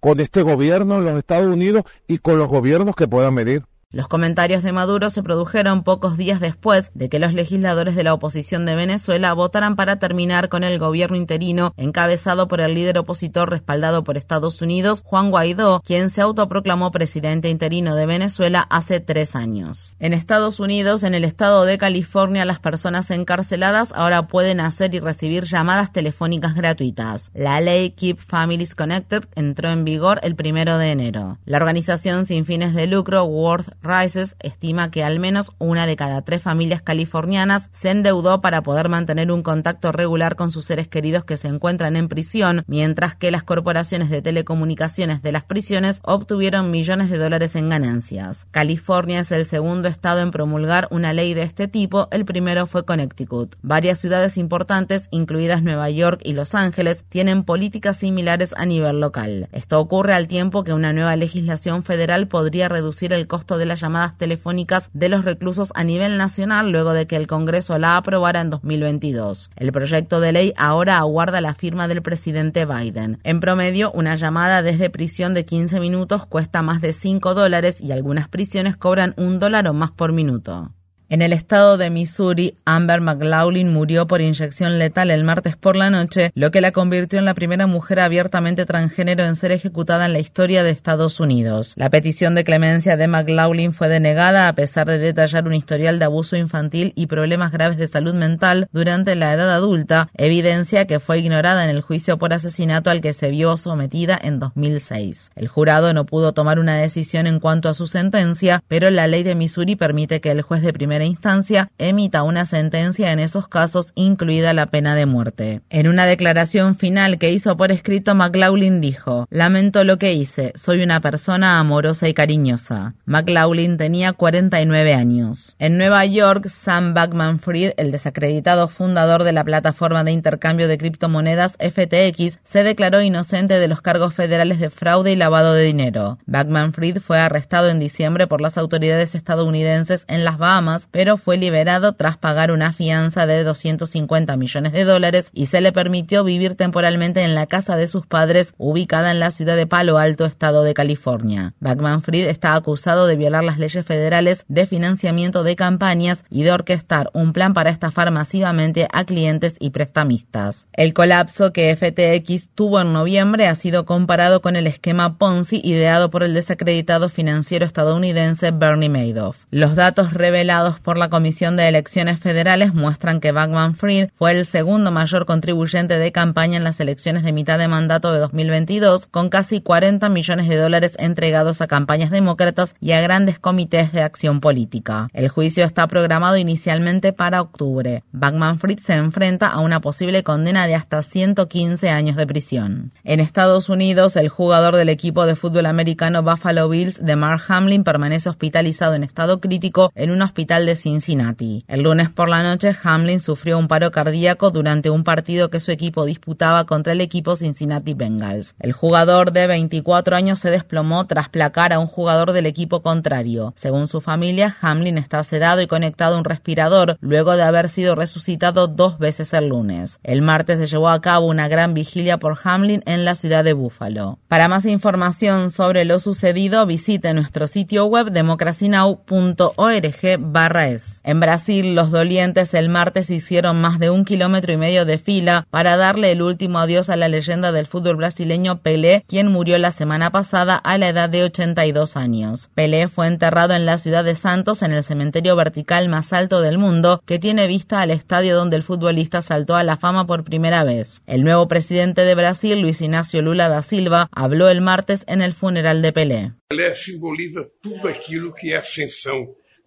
con este gobierno en los Estados Unidos y con los gobiernos que puedan venir. Los comentarios de Maduro se produjeron pocos días después de que los legisladores de la oposición de Venezuela votaran para terminar con el gobierno interino encabezado por el líder opositor respaldado por Estados Unidos, Juan Guaidó, quien se autoproclamó presidente interino de Venezuela hace tres años. En Estados Unidos, en el estado de California, las personas encarceladas ahora pueden hacer y recibir llamadas telefónicas gratuitas. La ley Keep Families Connected entró en vigor el primero de enero. La organización sin fines de lucro World Rises estima que al menos una de cada tres familias californianas se endeudó para poder mantener un contacto regular con sus seres queridos que se encuentran en prisión, mientras que las corporaciones de telecomunicaciones de las prisiones obtuvieron millones de dólares en ganancias. California es el segundo estado en promulgar una ley de este tipo, el primero fue Connecticut. Varias ciudades importantes, incluidas Nueva York y Los Ángeles, tienen políticas similares a nivel local. Esto ocurre al tiempo que una nueva legislación federal podría reducir el costo de las llamadas telefónicas de los reclusos a nivel nacional luego de que el Congreso la aprobara en 2022. El proyecto de ley ahora aguarda la firma del presidente Biden. En promedio, una llamada desde prisión de 15 minutos cuesta más de 5 dólares y algunas prisiones cobran un dólar o más por minuto. En el estado de Missouri, Amber McLaughlin murió por inyección letal el martes por la noche, lo que la convirtió en la primera mujer abiertamente transgénero en ser ejecutada en la historia de Estados Unidos. La petición de clemencia de McLaughlin fue denegada a pesar de detallar un historial de abuso infantil y problemas graves de salud mental durante la edad adulta, evidencia que fue ignorada en el juicio por asesinato al que se vio sometida en 2006. El jurado no pudo tomar una decisión en cuanto a su sentencia, pero la ley de Missouri permite que el juez de instancia emita una sentencia en esos casos, incluida la pena de muerte. En una declaración final que hizo por escrito, McLaughlin dijo, Lamento lo que hice, soy una persona amorosa y cariñosa. McLaughlin tenía 49 años. En Nueva York, Sam Backman Fried, el desacreditado fundador de la plataforma de intercambio de criptomonedas FTX, se declaró inocente de los cargos federales de fraude y lavado de dinero. Backman Fried fue arrestado en diciembre por las autoridades estadounidenses en las Bahamas pero fue liberado tras pagar una fianza de 250 millones de dólares y se le permitió vivir temporalmente en la casa de sus padres ubicada en la ciudad de Palo Alto, estado de California. Backman Fried está acusado de violar las leyes federales de financiamiento de campañas y de orquestar un plan para estafar masivamente a clientes y prestamistas. El colapso que FTX tuvo en noviembre ha sido comparado con el esquema Ponzi ideado por el desacreditado financiero estadounidense Bernie Madoff. Los datos revelados por la Comisión de Elecciones Federales muestran que Backman Fried fue el segundo mayor contribuyente de campaña en las elecciones de mitad de mandato de 2022, con casi 40 millones de dólares entregados a campañas demócratas y a grandes comités de acción política. El juicio está programado inicialmente para octubre. Backman Fried se enfrenta a una posible condena de hasta 115 años de prisión. En Estados Unidos, el jugador del equipo de fútbol americano Buffalo Bills, de Mark Hamlin, permanece hospitalizado en estado crítico en un hospital de Cincinnati. El lunes por la noche, Hamlin sufrió un paro cardíaco durante un partido que su equipo disputaba contra el equipo Cincinnati Bengals. El jugador de 24 años se desplomó tras placar a un jugador del equipo contrario. Según su familia, Hamlin está sedado y conectado a un respirador luego de haber sido resucitado dos veces el lunes. El martes se llevó a cabo una gran vigilia por Hamlin en la ciudad de Buffalo. Para más información sobre lo sucedido, visite nuestro sitio web democracynow.org en Brasil, los dolientes el martes hicieron más de un kilómetro y medio de fila para darle el último adiós a la leyenda del fútbol brasileño Pelé, quien murió la semana pasada a la edad de 82 años. Pelé fue enterrado en la ciudad de Santos en el cementerio vertical más alto del mundo, que tiene vista al estadio donde el futbolista saltó a la fama por primera vez. El nuevo presidente de Brasil, Luis Ignacio Lula da Silva, habló el martes en el funeral de Pelé. Pelé simboliza todo aquilo que es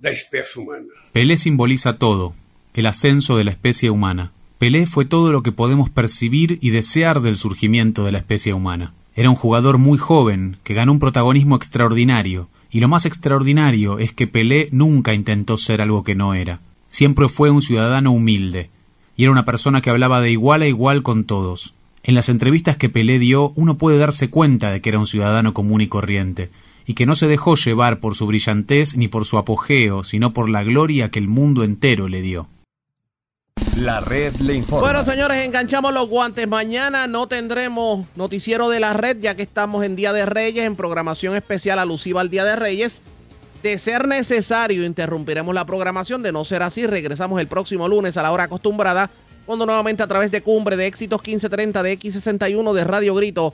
ascensão humana. Pelé simboliza todo, el ascenso de la especie humana. Pelé fue todo lo que podemos percibir y desear del surgimiento de la especie humana. Era un jugador muy joven, que ganó un protagonismo extraordinario, y lo más extraordinario es que Pelé nunca intentó ser algo que no era. Siempre fue un ciudadano humilde, y era una persona que hablaba de igual a igual con todos. En las entrevistas que Pelé dio, uno puede darse cuenta de que era un ciudadano común y corriente, y que no se dejó llevar por su brillantez ni por su apogeo, sino por la gloria que el mundo entero le dio. La red le informa. Bueno, señores, enganchamos los guantes. Mañana no tendremos noticiero de la red, ya que estamos en Día de Reyes, en programación especial alusiva al Día de Reyes. De ser necesario, interrumpiremos la programación. De no ser así, regresamos el próximo lunes a la hora acostumbrada cuando nuevamente a través de Cumbre, de Éxitos 1530, de X61, de Radio Grito